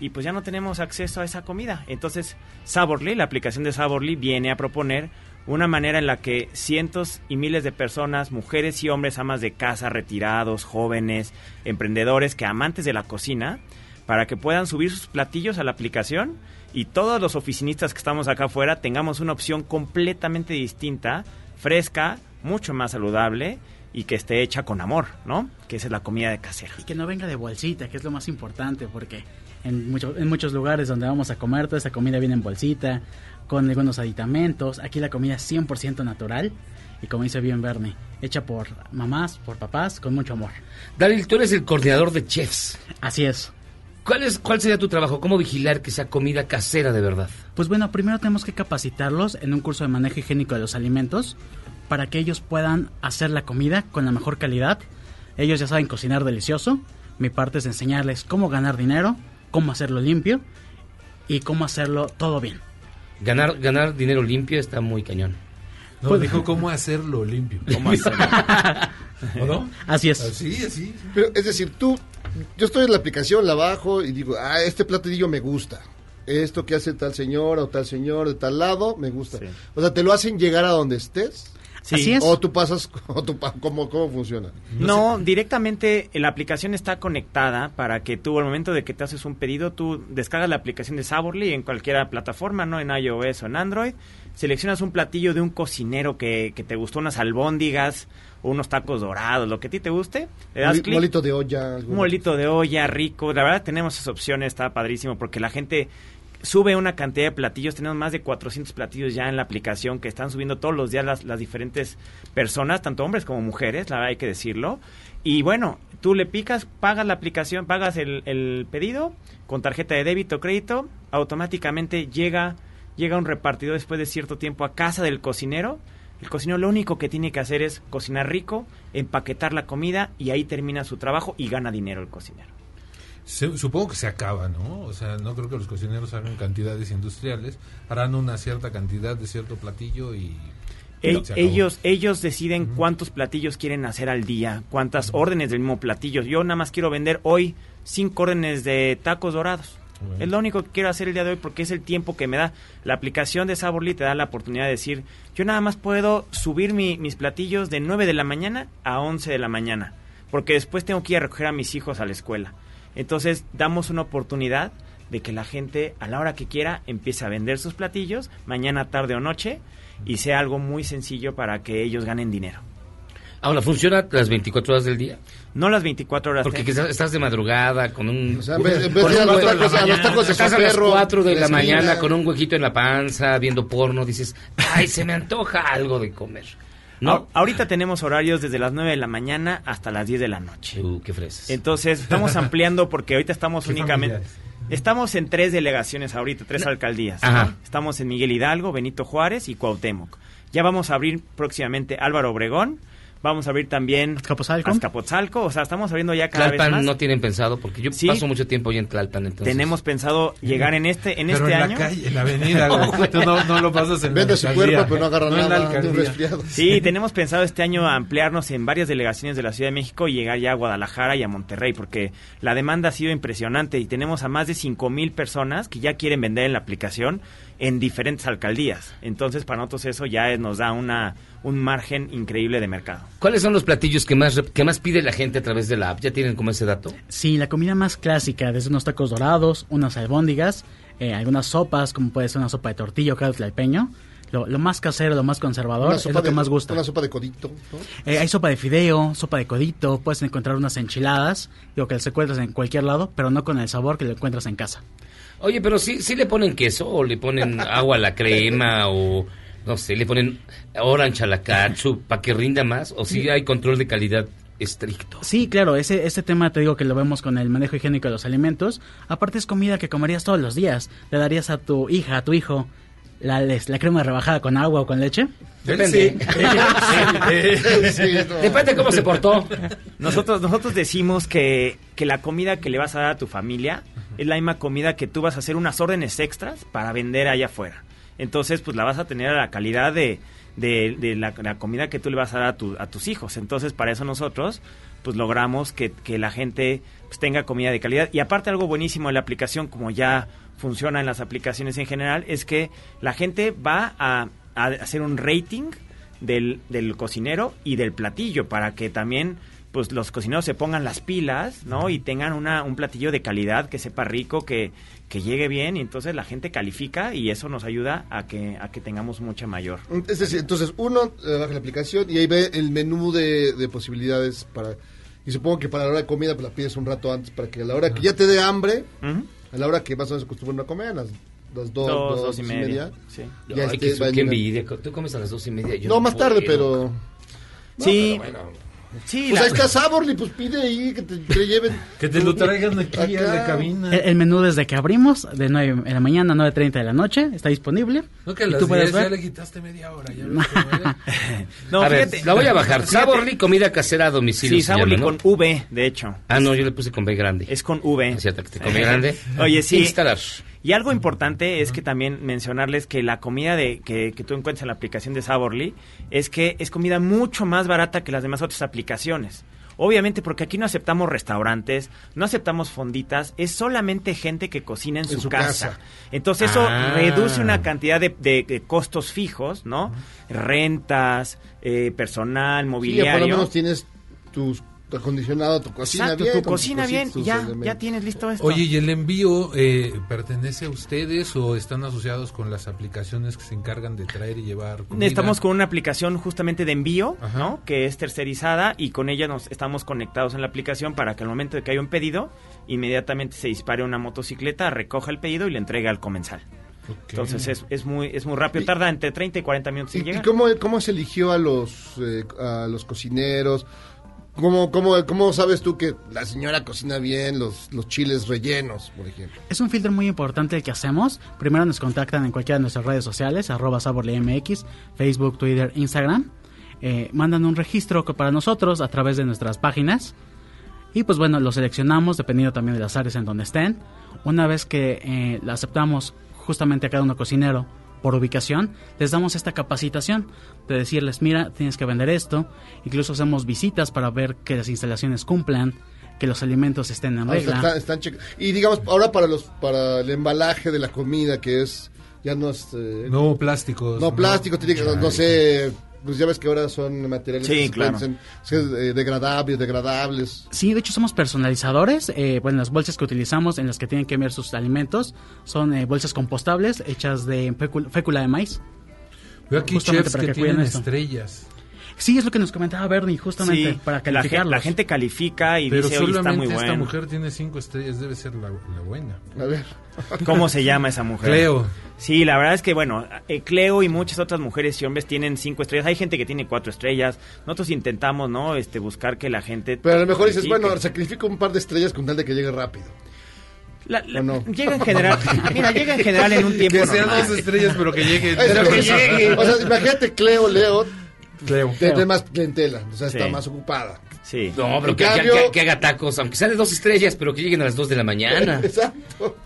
y pues ya no tenemos acceso a esa comida. Entonces, Saborly, la aplicación de Saborly, viene a proponer una manera en la que cientos y miles de personas, mujeres y hombres, amas de casa, retirados, jóvenes, emprendedores, que amantes de la cocina, para que puedan subir sus platillos a la aplicación y todos los oficinistas que estamos acá afuera tengamos una opción completamente distinta, fresca, mucho más saludable y que esté hecha con amor, ¿no? Que esa es la comida de casera. Y que no venga de bolsita, que es lo más importante, porque en, mucho- en muchos lugares donde vamos a comer, toda esa comida viene en bolsita, con algunos aditamentos. Aquí la comida es 100% natural y como dice bien Bernie, hecha por mamás, por papás, con mucho amor. Daryl, tú eres el coordinador de chefs. Así es. ¿Cuál, es, ¿Cuál sería tu trabajo? ¿Cómo vigilar que sea comida casera de verdad? Pues bueno, primero tenemos que capacitarlos en un curso de manejo higiénico de los alimentos para que ellos puedan hacer la comida con la mejor calidad. Ellos ya saben cocinar delicioso. Mi parte es enseñarles cómo ganar dinero, cómo hacerlo limpio y cómo hacerlo todo bien. Ganar, ganar dinero limpio está muy cañón. No, Pues- dijo cómo hacerlo limpio. ¿Cómo hacerlo? ¿O no? Así es. Así, así. Pero, es decir, tú, yo estoy en la aplicación, la bajo y digo, ah, este platillo me gusta. Esto que hace tal señora o tal señor de tal lado, me gusta. O sea, ¿te lo hacen llegar a donde estés? Sí. Así es. O tú pasas, o tú pa- ¿cómo, ¿cómo funciona? No, directamente la aplicación está conectada para que tú al momento de que te haces un pedido, tú descargas la aplicación de Saborly en cualquier plataforma, ¿no? En iOS o en Android. Seleccionas un platillo de un cocinero que, que te gustó, unas albóndigas, o unos tacos dorados, lo que a ti te guste. Le das clic. molito de olla. Un molito de olla rico. La verdad tenemos esas opciones, está padrísimo porque la gente sube una cantidad de platillos. Tenemos más de 400 platillos ya en la aplicación que están subiendo todos los días las, las diferentes personas, tanto hombres como mujeres, la verdad hay que decirlo. Y bueno, tú le picas, pagas la aplicación, pagas el, el pedido con tarjeta de débito o crédito, automáticamente llega, llega un repartidor después de cierto tiempo a casa del cocinero. El cocinero lo único que tiene que hacer es cocinar rico, empaquetar la comida y ahí termina su trabajo y gana dinero el cocinero. Se- supongo que se acaba, ¿no? O sea, no creo que los cocineros hagan cantidades industriales. Harán una cierta cantidad de cierto platillo y... El- ellos, ellos deciden cuántos platillos quieren hacer al día, cuántas órdenes del mismo platillo. Yo nada más quiero vender hoy cinco órdenes de tacos dorados. Bueno. Es lo único que quiero hacer el día de hoy porque es el tiempo que me da. La aplicación de Saborly te da la oportunidad de decir, yo nada más puedo subir mi- mis platillos de 9 de la mañana a 11 de la mañana, porque después tengo que ir a recoger a mis hijos a la escuela. Entonces damos una oportunidad de que la gente a la hora que quiera empiece a vender sus platillos, mañana, tarde o noche, y sea algo muy sencillo para que ellos ganen dinero. Ahora, ¿funciona las 24 horas del día? No las 24 horas. Porque quizás estás de madrugada con un... sea, con de ir a un los hueco en la tacos- a los mañana, tacos de estás a las Soperro, 4 de de la esquina. mañana con un huequito en la panza, viendo porno, dices, ay, se me antoja algo de comer. ¿No? A- ahorita tenemos horarios desde las 9 de la mañana hasta las 10 de la noche. Uh, qué fresas. Entonces, estamos ampliando porque ahorita estamos únicamente... familiares. Estamos en tres delegaciones ahorita, tres alcaldías. Ajá. Estamos en Miguel Hidalgo, Benito Juárez y Cuauhtémoc. Ya vamos a abrir próximamente Álvaro Obregón. Vamos a abrir también Azcapotzalco. Azcapotzalco. O sea, estamos abriendo ya cada vez Tlalpan más. no tienen pensado, porque yo Sí. paso mucho tiempo ahí en Tlalpan, entonces... Tenemos pensado llegar en este, en Pero este en año. la calle, en la avenida, güey. Tú no, no lo pasas en Vende la su cuerpo, pero no agarra en la nada alcaldía. resfriado. Sí, tenemos pensado este año ampliarnos en varias delegaciones de la Ciudad de México y llegar ya a Guadalajara y a Monterrey, porque la demanda ha sido impresionante y tenemos a más de 5 mil personas que ya quieren vender en la aplicación en diferentes alcaldías. Entonces, para nosotros eso ya es- nos da una, un margen increíble de mercado. ¿Cuáles son los platillos que más, que más pide la gente a través de la app? ¿Ya tienen como ese dato? Sí, la comida más clásica, desde unos tacos dorados, unas albóndigas, eh, algunas sopas, como puede ser una sopa de tortilla o caldo tlalpeño. Lo, lo más casero, lo más conservador, es sopa lo que de- más gusta. Una sopa de codito, ¿no? Eh, hay sopa de fideo, sopa de codito, puedes encontrar unas enchiladas, digo que las encuentras en cualquier lado, pero no con el sabor que lo encuentras en casa. Oye, pero sí, sí le ponen queso o le ponen agua a la crema o no sé, le ponen orange a la ketchup para que rinda más o si hay control de calidad estricto. Sí, claro, ese, ese tema te digo que lo vemos con el manejo higiénico de los alimentos. Aparte es comida que comerías todos los días. ¿Le darías a tu hija, a tu hijo, la, la crema rebajada con agua o con leche? Depende. Sí, no. Depende cómo se portó. Nosotros, nosotros decimos que, que la comida que le vas a dar a tu familia es la misma comida que tú vas a hacer unas órdenes extras para vender allá afuera. Entonces, pues la vas a tener a la calidad de, de, de la, comida que tú le vas a dar a, tu- a tus hijos. Entonces, para eso nosotros, pues logramos que, que la gente pues, tenga comida de calidad. Y aparte, algo buenísimo de la aplicación, como ya funciona en las aplicaciones en general, es que la gente va a, a hacer un rating del, del cocinero y del platillo para que también pues los cocineros se pongan las pilas, ¿no? Y tengan una, un platillo de calidad que sepa rico, que, que llegue bien y entonces la gente califica y eso nos ayuda a que, a que tengamos mucha mayor. Es decir, entonces uno eh, baja la aplicación y ahí ve el menú de, de posibilidades para... Y supongo que para la hora de comida pues la pides un rato antes para que a la hora que ya te dé hambre, a la hora que más o menos acostumbran a comer, a las las dos, Dos, dos y media, sí. Ya qué en- envidia. Tú comes a las dos y media. yo No, más tarde, pero... Sí. No, pero bueno. Sí, Pues la- ahí está Saborly, pues pide ahí que te, te lleven. Que te lo traigan aquí a la Acá. cabina. El, el menú desde que abrimos, de 9 de la mañana a 9.30 de la noche, está disponible. No, que a las tú puedes 10 ya ver- le quitaste media hora. Ya. No, a ver, fíjate. la voy a bajar. Saborly, comida casera a domicilio. Sí, llama, Saborly ¿no? con V, de hecho. Ah, no, yo le puse con B grande. Es con V. Es cierto que te comí grande. Oye, sí. Instalar. Y algo importante es que también mencionarles que la comida de que, que tú encuentras en la aplicación de Saborly es que es comida mucho más barata que las demás otras aplicaciones. Obviamente porque aquí no aceptamos restaurantes, no aceptamos fonditas, es solamente gente que cocina en, su, su casa. casa. Entonces eso Ah. reduce una cantidad de, de- de costos fijos, ¿no? Rentas, eh, personal, Sí, mobiliario. por lo menos tienes tus acondicionado tu cocina Exacto, bien. tu cocina bien, ya, elementos. ya tienes listo esto. Oye, ¿y el envío eh, pertenece a ustedes o están asociados con las aplicaciones que se encargan de traer y llevar comida? Estamos con una aplicación justamente de envío, Ajá. ¿no? Que es tercerizada y con ella nos estamos conectados en la aplicación para que al momento de que haya un pedido, inmediatamente se dispare una motocicleta, recoja el pedido y le entregue al comensal. Ok. Entonces es, es muy es muy rápido, tarda entre 30 y 40 minutos ¿Y, en y llegar. cómo, cómo se eligió a los, eh, a los cocineros? ¿Cómo, cómo, ¿Cómo sabes tú que la señora cocina bien los, los chiles rellenos, por ejemplo? Es un filtro muy importante el que hacemos. Primero nos contactan en cualquiera de nuestras redes sociales, arroba saborlemx, Facebook, Twitter, Instagram. Eh, mandan un registro para nosotros a través de nuestras páginas. Y pues bueno, lo seleccionamos dependiendo también de las áreas en donde estén. Una vez que eh, aceptamos justamente a cada uno cocinero por ubicación, les damos esta capacitación de decirles, mira, tienes que vender esto. Incluso hacemos visitas para ver que las instalaciones cumplan, que los alimentos estén en Ah, regla. están- están checa- y digamos, ahora para los para el embalaje de la comida, que es, ya no es... eh, No plásticos. no, plástico, tiene que, no, no sé, pues ya ves que ahora son materiales Sí, que claro. pueden ser, eh, degradables, degradables. Sí, de hecho somos personalizadores. Eh, bueno, las bolsas que utilizamos en las que tienen que enviar sus alimentos son eh, bolsas compostables hechas de fécula, de maíz. Veo aquí Justamente chefs para que, que cuiden tienen esto. estrellas. Sí, es lo que nos comentaba Bernie, justamente Sí, para calificarlos. la gente califica y Pero dice, oye, está muy solamente esta bueno. mujer tiene cinco estrellas, debe ser la, la buena. A ver. ¿Cómo se llama esa mujer? Cleo. Sí, la verdad es que, bueno, eh, Cleo y muchas otras mujeres y hombres tienen cinco estrellas. Hay gente que tiene cuatro estrellas. Nosotros intentamos, ¿no? Este, buscar que la gente... Pero a lo mejor dices, bueno, sacrifico un par de estrellas con tal de que llegue rápido. La- la- ¿O no? Llega en general, mira, llega en general en un tiempo Que sean normal. dos estrellas, pero que llegue. Pero que llegue. O sea, imagínate Cleo, Leo, Tiene más clientela, o sea, está Sí. más ocupada. Sí. No, pero que, que- cambio- que- que haga tacos, aunque sea de dos estrellas, pero que lleguen a las dos de la mañana. Exacto.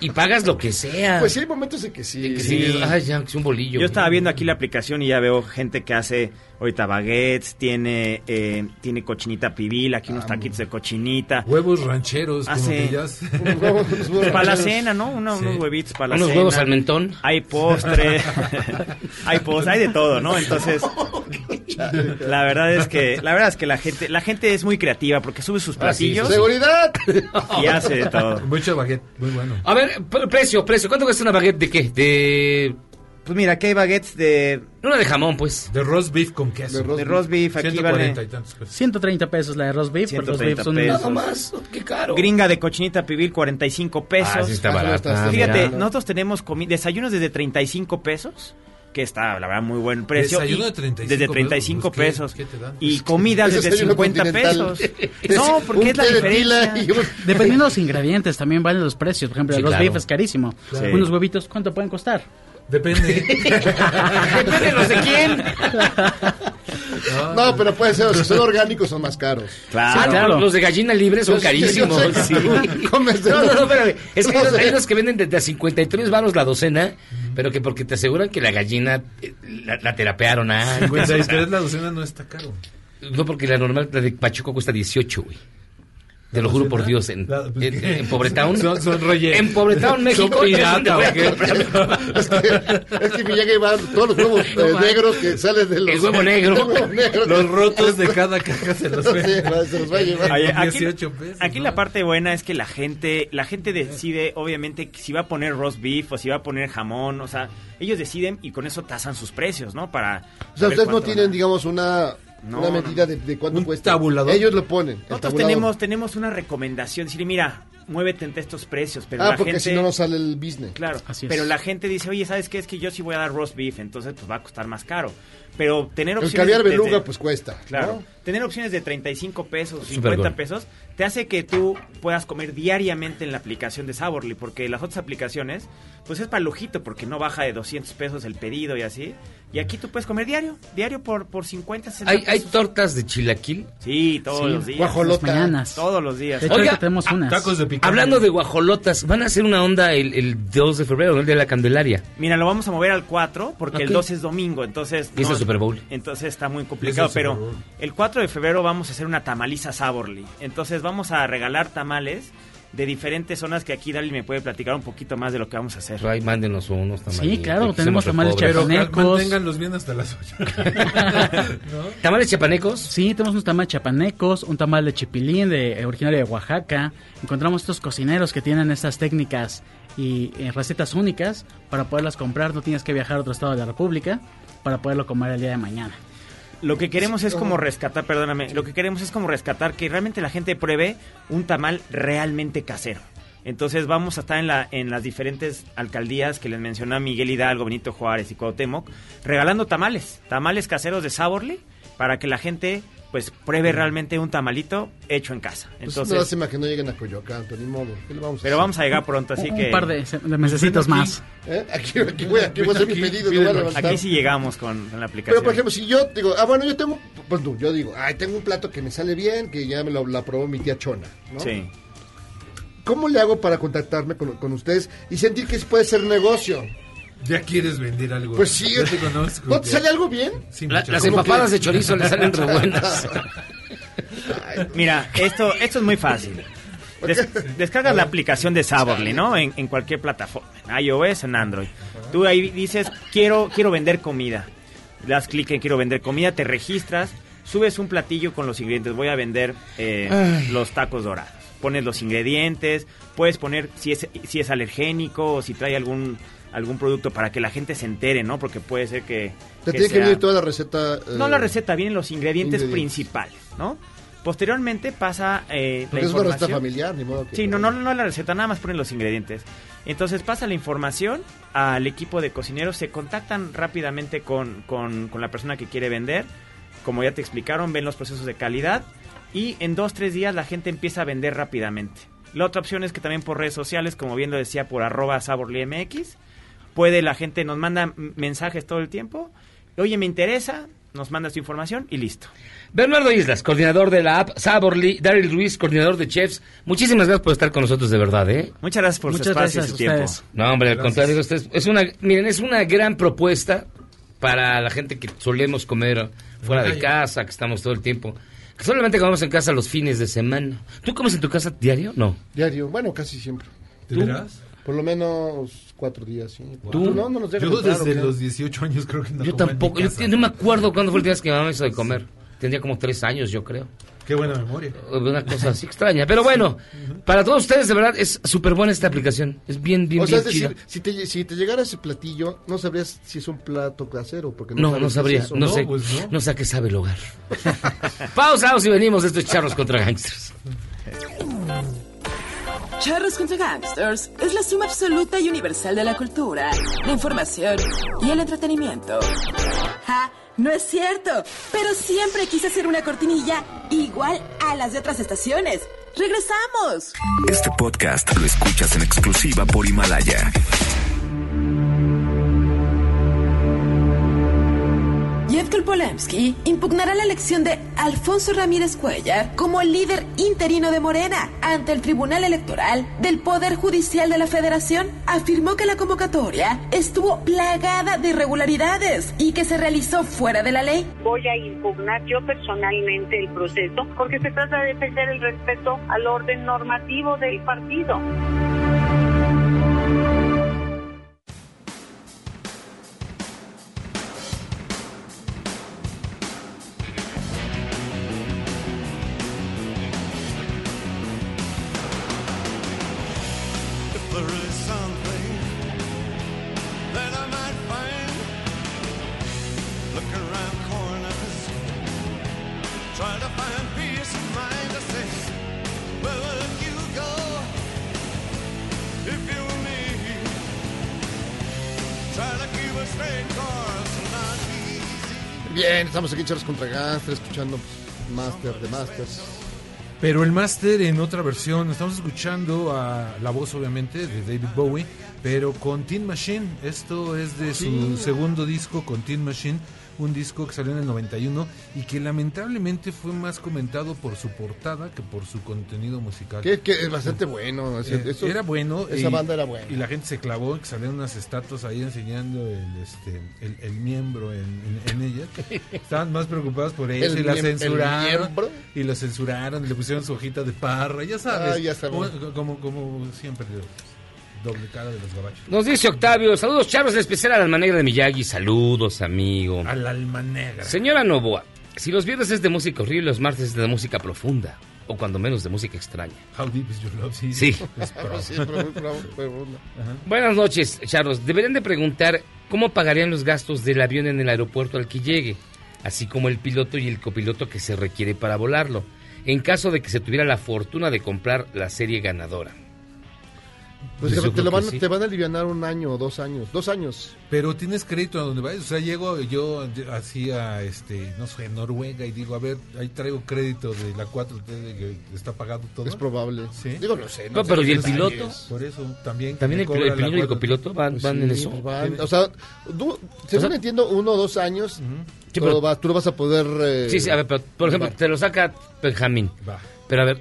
Y pagas lo que sea. Pues sí, hay momentos en que sí. Que sí. sí, Ay, ya, que es un bolillo. Yo estaba viendo aquí la aplicación y ya veo gente que hace ahorita baguettes, tiene eh, tiene cochinita pibil, aquí unos taquitos de cochinita. Huevos rancheros, como Hace- que ya... Para la cena, ¿no? Sí. Unos huevitos para la Unos cena. huevos al mentón. Hay postre, hay postre, hay de todo, ¿no? Entonces, la verdad es que la verdad es que la gente la gente es muy creativa porque sube sus Ah, sí, platillos ¡Seguridad! y hace de todo. Mucho baguette, muy bueno. A ver, pre- precio, precio. ¿Cuánto cuesta una baguette de qué? De... Pues mira, aquí hay baguettes de, Una de jamón, pues. De roast beef con queso. De roast de roast beef, aquí 140 vale y tantos pesos. 130 pesos la de roast beef. pero los 130 beef son pesos. Nada más. Qué caro. gringa de cochinita pibil 45 pesos. Ah, sí está Ah, sí, barata. Fíjate, mira. nosotros tenemos comi- desayunos desde 35 pesos, que está, la verdad, muy buen precio. Desayuno y de 35 desde pesos, 35 pues, ¿qué- pesos. qué te dan? Y comida Ese desde desayuno 50 continental. pesos. No, porque Un es la de diferencia. un- Dependiendo de los ingredientes, también valen los precios. Por ejemplo, Sí, el roast claro. beef es carísimo. Claro. Unos huevitos, ¿cuánto pueden costar? Depende. Depende de los de quién. No, pero puede ser, si son orgánicos son más caros. Claro. Ah. Los de gallina libre son carísimos. yo sé, Sí. tú comes de No, no, no, espérame. Es que No hay, unos, sé. hay unos que venden desde a 53 varos la docena, pero que porque te aseguran que la gallina eh, la, la terapearon antes. 53 la docena no está caro. No, porque la normal, la de Pachuco cuesta 18, güey. Te lo juro por Dios, en, La- pues, en, en Pobretown. Son- son. En Pobretown, México. Son es pirata. Es que, es que me llega y van todos los huevos eh, negros que salen de los... El huevo negro. El huevo negro. Los rotos de cada caja se los Sí, ven. va, se los va a llevar. Oye, aquí, 18 pesos, aquí ¿no? la parte buena es que la gente, la gente decide, obviamente, si va a poner roast beef o si va a poner jamón, o sea, ellos deciden y con eso tasan sus precios, ¿no? Para O sea, ustedes no tienen, digamos, una, No, una no. medida de, de cuánto Un cuesta. tabulador. Ellos lo ponen. Nosotros tabulador. tenemos, tenemos una recomendación, decirle, mira, muévete entre estos precios, pero ah, la porque gente... si no, no sale el business. Claro, Así es. pero la gente dice, oye, ¿sabes qué? Es que yo sí voy a dar roast beef, entonces pues va a costar más caro. Pero tener El opciones... caviar desde- beluga, pues cuesta. Claro. ¿no? Tener opciones de 35 pesos, Súper 50 bueno. pesos, te hace que tú puedas comer diariamente en la aplicación de Saborly, porque las otras aplicaciones, pues es para lujito, porque no baja de 200 pesos el pedido y así. Y aquí tú puedes comer diario, diario por, por 50, 60 ¿Hay, hay pesos. tortas de chilaquil? Sí, todos Sí, los días. guajolota. Todos los días. De hecho, Oiga, ahorita tenemos unas. Tacos de Hablando de guajolotas, van a hacer una onda el, el 2 de febrero, ¿no? el de la Candelaria. Mira, lo vamos a mover al 4 porque el Ok. 2 es domingo, entonces... Y es el Super Bowl. Entonces está muy complicado, Es el Super pero el 4 de febrero vamos a hacer una tamaliza Saborly. Entonces vamos a regalar tamales de diferentes zonas que aquí Dali me puede platicar un poquito más de lo que vamos a hacer. Mándenos unos tamales. Sí, claro, Aquí tenemos tamales pobres. Pero Chapanecos. manténganlos bien hasta las 8. ¿Tamales chapanecos? Sí, tenemos unos tamales chapanecos, un tamal de chipilín de eh, originario de Oaxaca. Encontramos estos cocineros que tienen estas técnicas y eh, recetas únicas para poderlas comprar. No tienes que viajar a otro estado de la República para poderlo comer el día de mañana. Lo que queremos es como rescatar, perdóname, lo que queremos es como rescatar que realmente la gente pruebe un tamal realmente casero. Entonces vamos a estar en, la, en las diferentes alcaldías que les mencionó Miguel Hidalgo, Benito Juárez y Cuauhtémoc, regalando tamales, tamales caseros de Saborly, para que la gente pues pruebe realmente un tamalito hecho en casa. Pues Entonces, lástima que no lleguen a Coyoacán, pero ni modo. ¿Qué le vamos a pero hacer? vamos a llegar pronto, así un que par de, de mesecitos más. ¿Eh? Aquí, aquí voy, aquí voy a hacer mi pedido. aquí sí llegamos con, con la aplicación. Pero, por ejemplo, si yo digo, ah, bueno, yo tengo, pues no, yo digo, ay, tengo un plato que me sale bien, que ya me lo la probó mi tía Chona, ¿no? Sí. ¿Cómo le hago para contactarme con, con ustedes y sentir que puede ser negocio? Ya quieres vender algo. Pues sí. Ya te conozco. ¿No te sale algo bien? Sí, La- mucho. las ¿Cómo empapadas que? de chorizo le salen re buenas. Mira, esto, esto es muy fácil. Des- descargas la aplicación de Saborly, ¿no? En, en cualquier plataforma, en iOS, en Android. Tú ahí dices, quiero, quiero vender comida. Le das clic en quiero vender comida, te registras, subes un platillo con los ingredientes. Voy a vender eh, los tacos dorados. Pones los ingredientes, puedes poner si es, si es alergénico o si trae algún algún producto para que la gente se entere, ¿no? Porque puede ser que... Te que tiene que venir toda la receta. eh, no la receta, vienen los ingredientes, ingredientes. principales, ¿no? Posteriormente pasa eh, la es una receta familiar, ni modo que. Sí, no, no, no la receta, nada más ponen los ingredientes. Entonces pasa la información al equipo de cocineros, se contactan rápidamente con, con, con la persona que quiere vender. Como ya te explicaron, ven los procesos de calidad y en dos, tres días la gente empieza a vender rápidamente. La otra opción es que también por redes sociales, como bien lo decía, por arroba saborlymx, puede la gente, nos manda mensajes todo el tiempo. Oye, me interesa, nos manda su información y listo. Bernardo Islas, coordinador de la app Saborly, Daryl Ruiz, coordinador de Chefs. Muchísimas gracias por estar con nosotros de verdad, ¿eh? Muchas gracias por Muchas su espacio gracias y su tiempo. ustedes. No, hombre, al contrario, esto es, es una, miren, es una gran propuesta para la gente que solemos comer fuera de casa, que estamos todo el tiempo. Que solamente comemos en casa los fines de semana. ¿Tú comes en tu casa diario? No. Diario, bueno, casi siempre. ¿De veras? Por lo menos cuatro días, sí. ¿Tú? No, no nos dejan Yo entrar, desde los 18 años creo que no yo tampoco. Yo no me acuerdo cuándo fue última vez que mi mamá me hizo de comer. Tendría como tres años, yo creo. Qué buena memoria. Una cosa así extraña. Pero bueno, para todos ustedes, de verdad, es súper buena esta aplicación. Es bien, bien, O sea, bien es chida. decir, si te, si te llegara ese platillo, no sabrías si es un plato casero. Porque no, No, sabes no es sabría. eso. No, No, sé, pues no. no sé a qué sabe el hogar. Pausaos y venimos de estos charros contra gangsters. Charros contra Gangsters es la suma absoluta y universal de la cultura, la información y el entretenimiento. ¡Ja! No es cierto, pero siempre quise hacer una cortinilla igual a las de otras estaciones. ¡Regresamos! Este podcast lo escuchas en exclusiva por Himalaya. Yevgeny Polemski impugnará la elección de Alfonso Ramírez Cuellar como líder interino de Morena ante el Tribunal Electoral del Poder Judicial de la Federación. Afirmó que la convocatoria estuvo plagada de irregularidades y que se realizó fuera de la ley. voy a impugnar yo personalmente el proceso porque se trata de defender el respeto al orden normativo del partido. Estamos aquí Charles contra Gangsters, escuchando Master de Masters. Pero el máster en otra versión, estamos escuchando a la voz obviamente de David Bowie, pero con Teen Machine. Esto es de su Sí. segundo disco con Teen Machine, un disco que salió en el 91 y que lamentablemente fue más comentado por su portada que por su contenido musical. Que, que es bastante bueno. Eh, eso- era bueno. Esa y- banda era buena. Y la gente se clavó, que salieron unas estatuas ahí enseñando el, este, el, el miembro en, en, en ellas. Estaban más preocupados por eso El y la censuraron. Y lo censuraron, y le pusieron su hojita de parra, ya sabes. Ah, ya sabemos. Como, como, como siempre, doble cara de los gabachos. Nos dice Octavio, saludos Charlos, en especial al alma negra de Miyagi, saludos amigo. Al alma negra. Señora Novoa, si los viernes es de música horrible, los martes es de música profunda, o cuando menos de música extraña. How deep is your love? Sí. Sí. Es pro. Sí, pro-. Buenas noches, Charlos. Deberían de preguntar cómo pagarían los gastos del avión en el aeropuerto al que llegue, así como el piloto y el copiloto que se requiere para volarlo, en caso de que se tuviera la fortuna de comprar la serie ganadora. Pues te, lo van, sí. te van a aliviar un año o dos años. Dos años. Pero tienes crédito a donde vayas. O sea, llego yo así a, este, no sé, Noruega y digo, a ver, ahí traigo crédito de la 4T de que está pagado todo. Es probable. Sí. Digo, no sé. No, sé pero ¿y el piloto? Por eso también. También el, piloto y el 4T. copiloto van, Pues van sí, en eso. pues van. O sea, tú, según entiendo, uno o dos años, pero- lo vas, tú lo vas a poder... eh, Sí, sí, a ver, pero, por ejemplo, llevar. te lo saca Benjamín. Va. Pero a ver,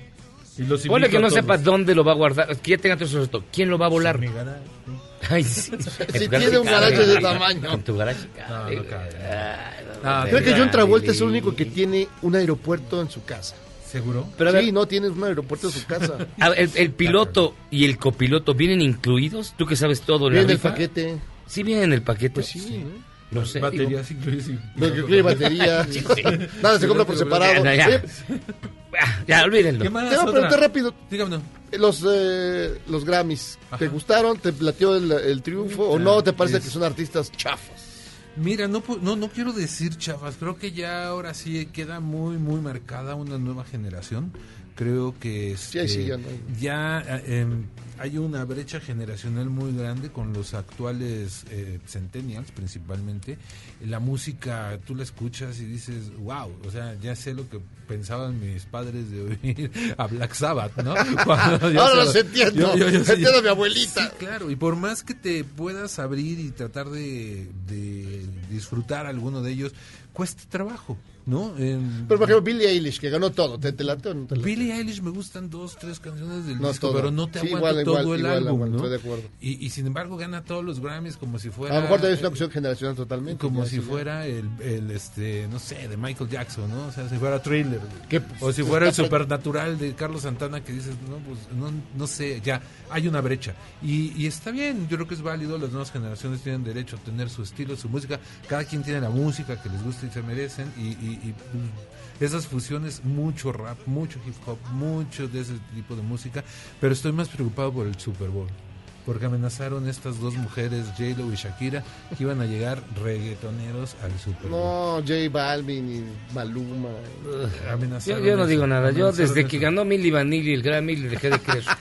Y los ponle invito que no todos. sepa dónde lo va a guardar, que ya tenga todo eso. ¿Quién lo va a volar? Mi garaje, sí. Ay, sí. Si tiene un garaje de tamaño. En tu garaje. No, cabe, no cabe. No, Ah, no, Creo que no, John Travolta es el no, único que tiene un aeropuerto en su casa. ¿Seguro? Pero sí, ver, no tienes un aeropuerto en su casa. a ver, el, el piloto y el copiloto vienen incluidos. ¿Tú que sabes todo? Viene el paquete. Sí, vienen en el paquete. Pues sí, ¿no? No sé. Baterías incluidas. que incluye batería. Sí, sí. Nada, se compra por separado. Ya, ya. Ah, Ya, olvídenlo. ¿Qué más? te voy a preguntar rápido. Dígame. Los, eh, los Grammys, ¿te gustaron? ¿Te plateó el, el triunfo? ¿O no te parece es- que son artistas chafas? Mira, no, pu- no, no quiero decir chavas, creo que ya ahora sí queda muy, muy marcada una nueva generación. Creo que este, sí, ya no ya, eh, em, hay una brecha generacional muy grande con los actuales eh, centennials principalmente. La música, tú la escuchas y dices, wow, o sea, ya sé lo que pensaban mis padres de oír a Black Sabbath, ¿no? Cuando Ahora los entiendo. yo- yo- yo- Entiendo a mi abuelita. Sí, claro, y por más que te puedas abrir y tratar de, de disfrutar alguno de ellos, cuesta trabajo, ¿no? En- Pero por ejemplo, Billie Eilish, que ganó todo, ¿te, te late o no te late? Billie Eilish me gustan dos, tres canciones del No disco, todo. pero no te Sí, aguanta todo igual, el igual, álbum, igual, ¿no? estoy de acuerdo. Y, y sin embargo gana todos los Grammys como si fuera... A lo mejor también es una cuestión generacional totalmente. Como si fuera el, el, este, no sé, de Michael Jackson, ¿no? O sea, si fuera Thriller. Que, O si fuera el supernatural de Carlos Santana que dices, no, pues no, no sé, ya hay una brecha. Y, y está bien, yo creo que es válido, las nuevas generaciones tienen derecho a tener su estilo, su música, cada quien tiene la música que les gusta y se merecen. Y, y- y, mm, esas fusiones, mucho rap, mucho hip hop, mucho de ese tipo de música, pero estoy más preocupado por el Super Bowl. Porque amenazaron estas dos mujeres, J-Lo y Shakira, que iban a llegar reggaetoneros al Super Bowl. No, J Balvin y Maluma. Amenazaron yo no eso, digo nada. Yo desde que eso. ganó Milli Vanilli el Grammy le dejé de creer.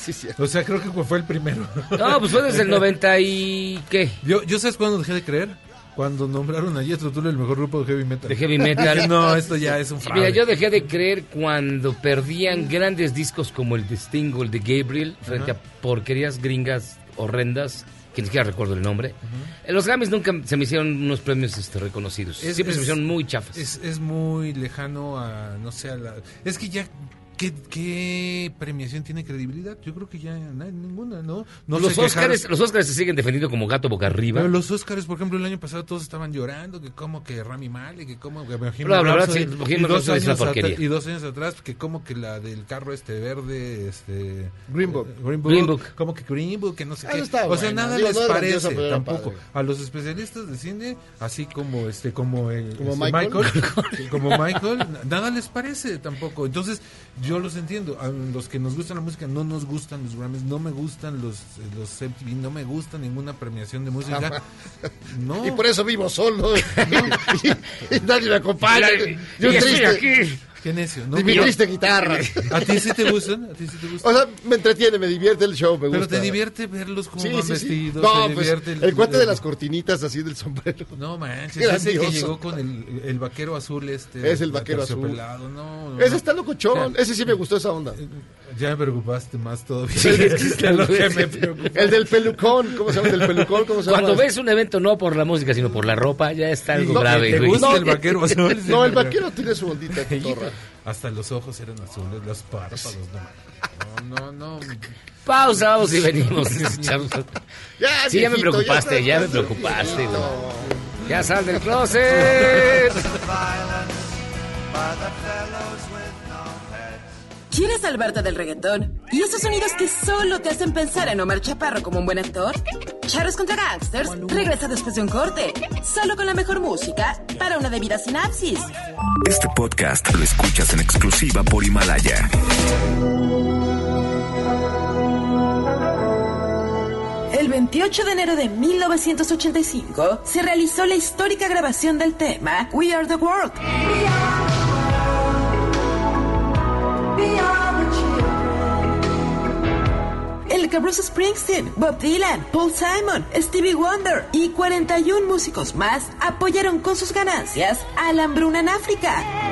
Sí, sí. O sea, creo que fue el primero. No, pues fue desde el 90 y... ¿qué? Yo, ¿Yo sabes cuándo dejé de creer? Cuando nombraron a Jethro Tull el mejor grupo de heavy metal. De heavy metal. No, esto ya es un fraude. Mira, yo dejé de creer cuando perdían grandes discos como el de Sting o el de Gabriel frente a porquerías gringas horrendas, que ni siquiera recuerdo el nombre. En los Grammys nunca se me hicieron unos premios este, reconocidos. Es- Siempre se me hicieron muy chafas. Es, es muy lejano a, no sé, a la... Es que ya... ¿Qué, qué premiación tiene credibilidad? Yo creo que ya no hay ninguna, ¿no? no los. Oscars, los Oscars se siguen defendiendo como gato boca arriba. Pero los Oscars, por ejemplo, el año pasado todos estaban llorando que como que Rami Malek, que como que Bohemian Bla, bla, bla, Rhapsody, sí, Bohemian y, dos Rhapsody es una años porquería. atra- y dos años atrás que como que la del carro este verde, este Green Book. eh, Green Book, Green Book. como que Green Book, que no sé Ah, qué. o sea, nada Digo, les parece tampoco. A los especialistas de cine, así como este como el Como este, Michael. como Michael, na- nada les parece tampoco. Entonces, yo los entiendo. A los que nos gustan la música no nos gustan los Grammys, no me gustan los los MTV, no me gusta ninguna premiación de música. No. Y por eso vivo solo. y, y nadie me acompaña. Y Yo estoy aquí. Qué necio. No, guitarra. ¿A ti sí te gustan? ¿A ti sí te gustan? O sea, me entretiene, me divierte el show, me Pero gusta. te divierte verlos como Sí, sí, sí. vestidos. No, te pues, divierte el, cuate de las cortinitas así del sombrero. No manches, ese que llegó con el, el vaquero azul este. Es el vaquero azul. No, no, Ese está locochón. Ese sí me gustó esa onda. Ya me preocupaste más todavía. Sí, de lo que me preocupó. El del pelucón, ¿cómo se llama? El del pelucón, ¿cómo se llama? Cuando ves un evento no por la música, sino por la ropa, ya está algo No, grave. ¿te güey. gusta el vaquero? No, el vaquero tiene su ondita. Hasta los ojos eran azules, los párpados, no. No, no, no. Pausa, vamos y venimos. Ya, sí, ya me preocupaste, ya ya, me preocupaste. güey. Ya sal del closet. ¿Quieres salvarte del reggaetón? ¿Y esos sonidos que solo te hacen pensar en Omar Chaparro como un buen actor? Charros contra Gangsters regresa después de un corte, solo con la mejor música para una debida sinapsis. Este podcast lo escuchas en exclusiva por Himalaya. El 28 de enero de 1985 se realizó la histórica grabación del tema We Are the World. El que Springsteen, Bob Dylan, Paul Simon, Stevie Wonder y 41 músicos más apoyaron con sus ganancias a la hambruna en África.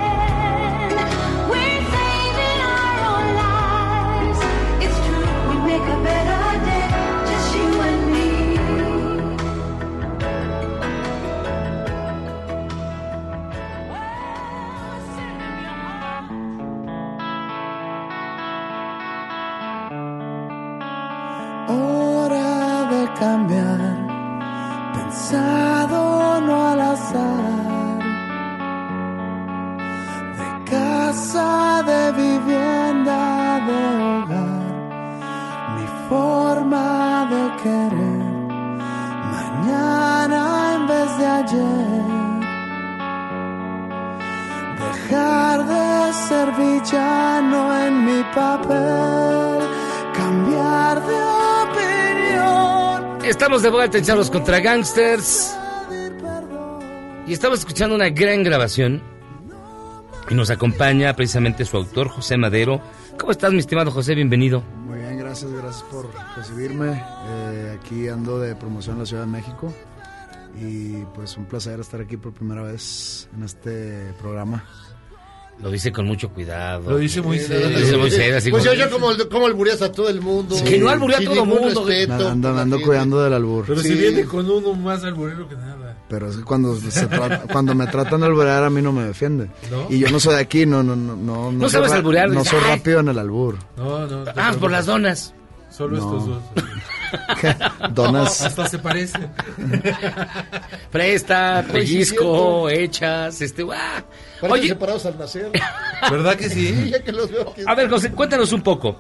De vuelta en Charlos contra Gangsters. Y estamos escuchando una gran grabación. Y nos acompaña precisamente su autor, José Madero. ¿Cómo estás, mi estimado José? Bienvenido. Muy bien, gracias, gracias por recibirme. Eh, aquí ando de promoción en la Ciudad de México y pues un placer estar aquí por primera vez en este programa. Lo dice con mucho cuidado. Lo dice muy serio. Lo dice muy serio, así Pues yo, como- yo como, el- como albureas a todo el mundo. Que no alburea a todo ningún mundo, güey. respeto. Ando, ando cuidando del albur. Pero Sí. si viene con uno más alburero que nada. Pero es que cuando, se trata- cuando me tratan de alburear a mí no me defiende. ¿No? Y yo no soy de aquí, no no no no No sabes alburear, No soy rápido en el albur. No, no. no Ah, por las donas. Solo No. estos dos. Donas. Hasta se parecen. Presta, sí, pellizco, hechas, este... ¡ah! Parecen Oye, separados al nacer. ¿Verdad que sí? ya que los veo aquí. a ver, José, cuéntanos un poco.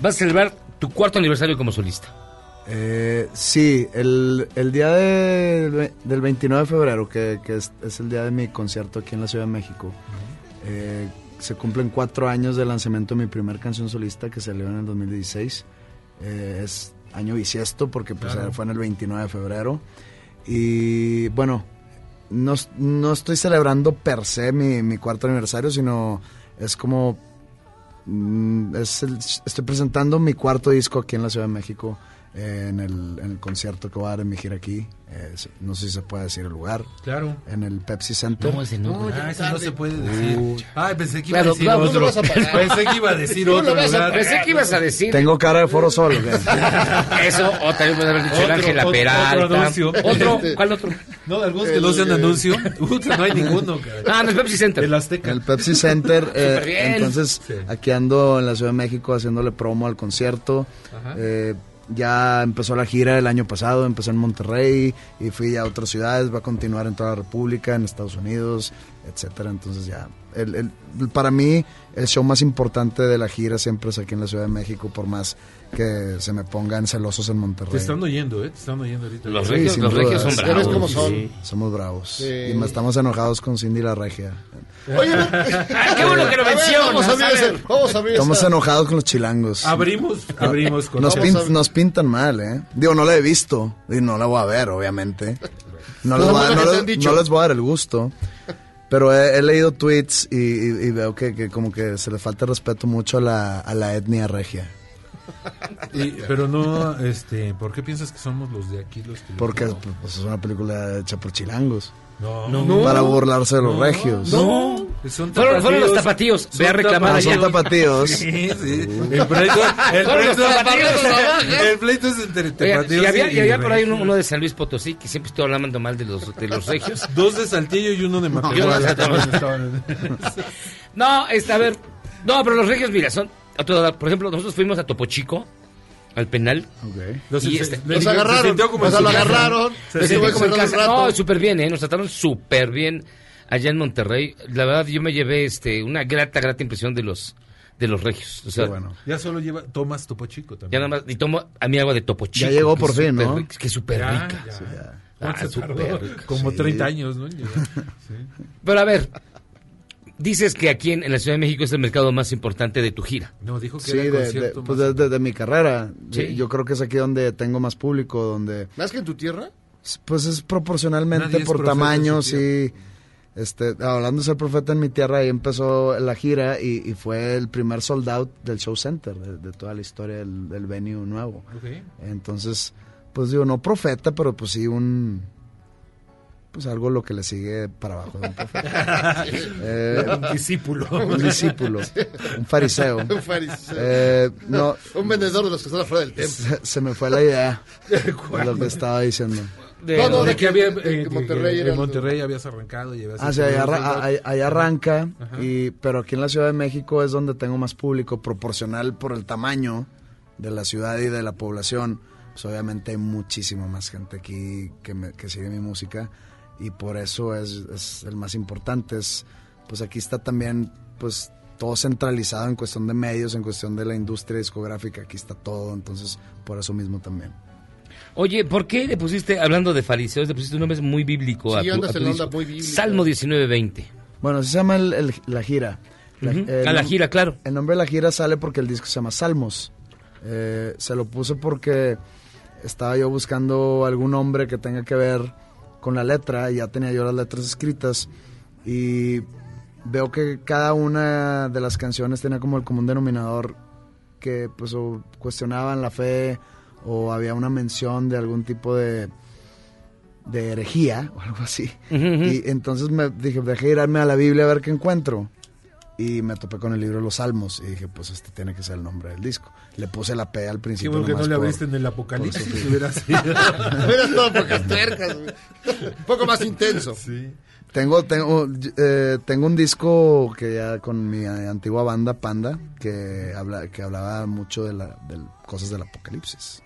Vas a celebrar tu cuarto aniversario como solista. Eh, sí, el, el día de- del 29 de febrero, que, que es, es el día de mi concierto aquí en la Ciudad de México, eh, se cumplen cuatro años del lanzamiento de mi primer canción solista que salió en el 2016. Eh, es año bisiesto porque pues, Claro. fue en el 29 de febrero. Y bueno, no, no estoy celebrando per se mi, mi cuarto aniversario, sino es como... mm, es el- estoy presentando mi cuarto disco aquí en la Ciudad de México en, el, en el concierto que voy a dar en mi gira aquí. Eh, no sé si se puede decir el lugar. Claro. En el Pepsi Center. No, ese no. Ah, eso no se puede decir. Ay, pensé que iba Claro, a decir claro, otro. Pensé que iba a decir ¿Dónde otro a- lugar. Pensé que ibas a decir... Tengo cara de foro solo. Eso, o también puede haber dicho Ángela otro- Peralta. otro anuncio. Otro, ¿cuál otro? No, de algunos que no sean anuncio. Puta, no hay ninguno, cara. Ah, en el Pepsi Center. El Azteca. El Pepsi Center. eh, entonces, aquí ando en la Ciudad de México haciéndole promo al concierto. Ajá. Eh, ya empezó la gira el año pasado, empecé en Monterrey y fui a otras ciudades, va a continuar en toda la República, en Estados Unidos, etcétera. Entonces ya, el, el- para mí el show más importante de la gira siempre es aquí en la Ciudad de México, por más que se me pongan celosos en Monterrey. Te están oyendo, ¿eh? Te están oyendo ahorita. Los Sí, regios, los regios son bravos. ves cómo son. Sí. Somos bravos. Sí. Y me estamos enojados con Cindy la Regia. Oye, qué bueno que lo mencionas. Vamos a abrir a ver. ese- vamos a abrir Estamos esa- enojados con los chilangos. Abrimos, abrimos con Nos, pin- a- nos pintan mal, ¿eh? Digo, no la he visto y no la voy a ver, obviamente. No, les voy a, no les voy a dar el gusto. Pero he, he leído tweets y, y- y veo que, que como que se le falta respeto mucho a la, a la etnia regia. Y- pero no, este, ¿por qué piensas que somos los de aquí los que Porque pues, es una película hecha por chilangos. No. No. Para burlarse de los No, regios. No. Son Fueron- fueron los tapatíos. Ve a reclamar Ah, allá. son tapatíos. Sí, sí. El pleito, el Fueron los pleito- tapatíos. el pleito es entre tapatíos y había, y- y había y por ahí uno, de San Luis Potosí, que siempre estoy hablando mal de los, de los regios. Dos de Saltillo y uno de Matehuala. No, este, a ver. No, pero los regios, mira, son. Por ejemplo, nosotros fuimos a Topo Chico, al penal. Los- y se- este- digo, se como en casa. un rato. No, súper bien, ¿eh? Nos trataron súper bien allá en Monterrey. La verdad, yo me llevé este una grata, grata impresión de los de los regios. O sea, Ya solo lleva Tomás Topo Chico ya también. nada más. Y tomo a mi agua de Topo Chico. Ya llegó por fin, ¿no? rica, Que súper Ya, rica. ya. Sí. ¿Cuánto Ah, tardó? rica. Como Sí. 30 años, ¿no? Sí. Pero a ver, dices que aquí en, en la Ciudad de México es el mercado más importante de tu gira. No, dijo que Sí, era el de, de- concierto pues más- de, de- de mi carrera. Sí. Yo creo que es aquí donde tengo más público, donde ¿Más que en tu tierra? pues es proporcionalmente por tamaño, sí. Este, hablando de ser profeta en mi tierra, ahí empezó la gira y, y fue el primer sold out del show center, de, de toda la historia del, del venue nuevo. Entonces, pues digo, no profeta, pero pues sí un... Pues algo lo que le sigue para abajo de un profeta. Eh, Un discípulo. Un discípulo. Un fariseo. Un fariseo. Eh, no, Un vendedor de los que están afuera del templo. se, se me fue la idea de lo que estaba diciendo. No, no, de de que había que- eh, que- Monterrey que era en el- Monterrey habías arrancado y habías Ah, sí, ahí, los arra- soldados. ahí- ahí arranca, Ajá. y, pero aquí en la Ciudad de México es donde tengo más público, proporcional por el tamaño de la ciudad y de la población. Pues obviamente hay muchísima más gente aquí que, me- que sigue mi música y por eso es, es el más importante. Es, pues aquí está también pues todo centralizado en cuestión de medios, en cuestión de la industria discográfica, aquí está todo, entonces por eso mismo también. Oye, ¿por qué le pusiste, hablando de fariseos, le pusiste un nombre muy bíblico a Sí, tu, andas a tu onda disco? muy bíblica. Salmo 19:20. Bueno, así se llama el- el- la gira. La- Ujú. el Ah, la gira, claro. El nombre de la gira sale porque el disco se llama Salmos. Eh, se lo puse porque estaba yo buscando algún nombre que tenga que ver con la letra, y ya tenía yo las letras escritas y veo que cada una de las canciones tenía como el común denominador que pues o cuestionaban la fe o había una mención de algún tipo de de herejía o algo así. Ujú, ujú. Y entonces me dije, dejé irme a la Biblia a ver qué encuentro. Y me topé con el libro de los Salmos y dije, pues este tiene que ser el nombre del disco. Le puse la P al Qué principio. bueno que no le por- abriste en el apocalipsis. sufrir. hubiera sido. Hubiera estado pocas tuercas. Un poco más intenso. Sí. Tengo, tengo, eh, tengo un disco que ya con mi antigua banda Panda que habla, que hablaba mucho de la, de cosas del apocalipsis.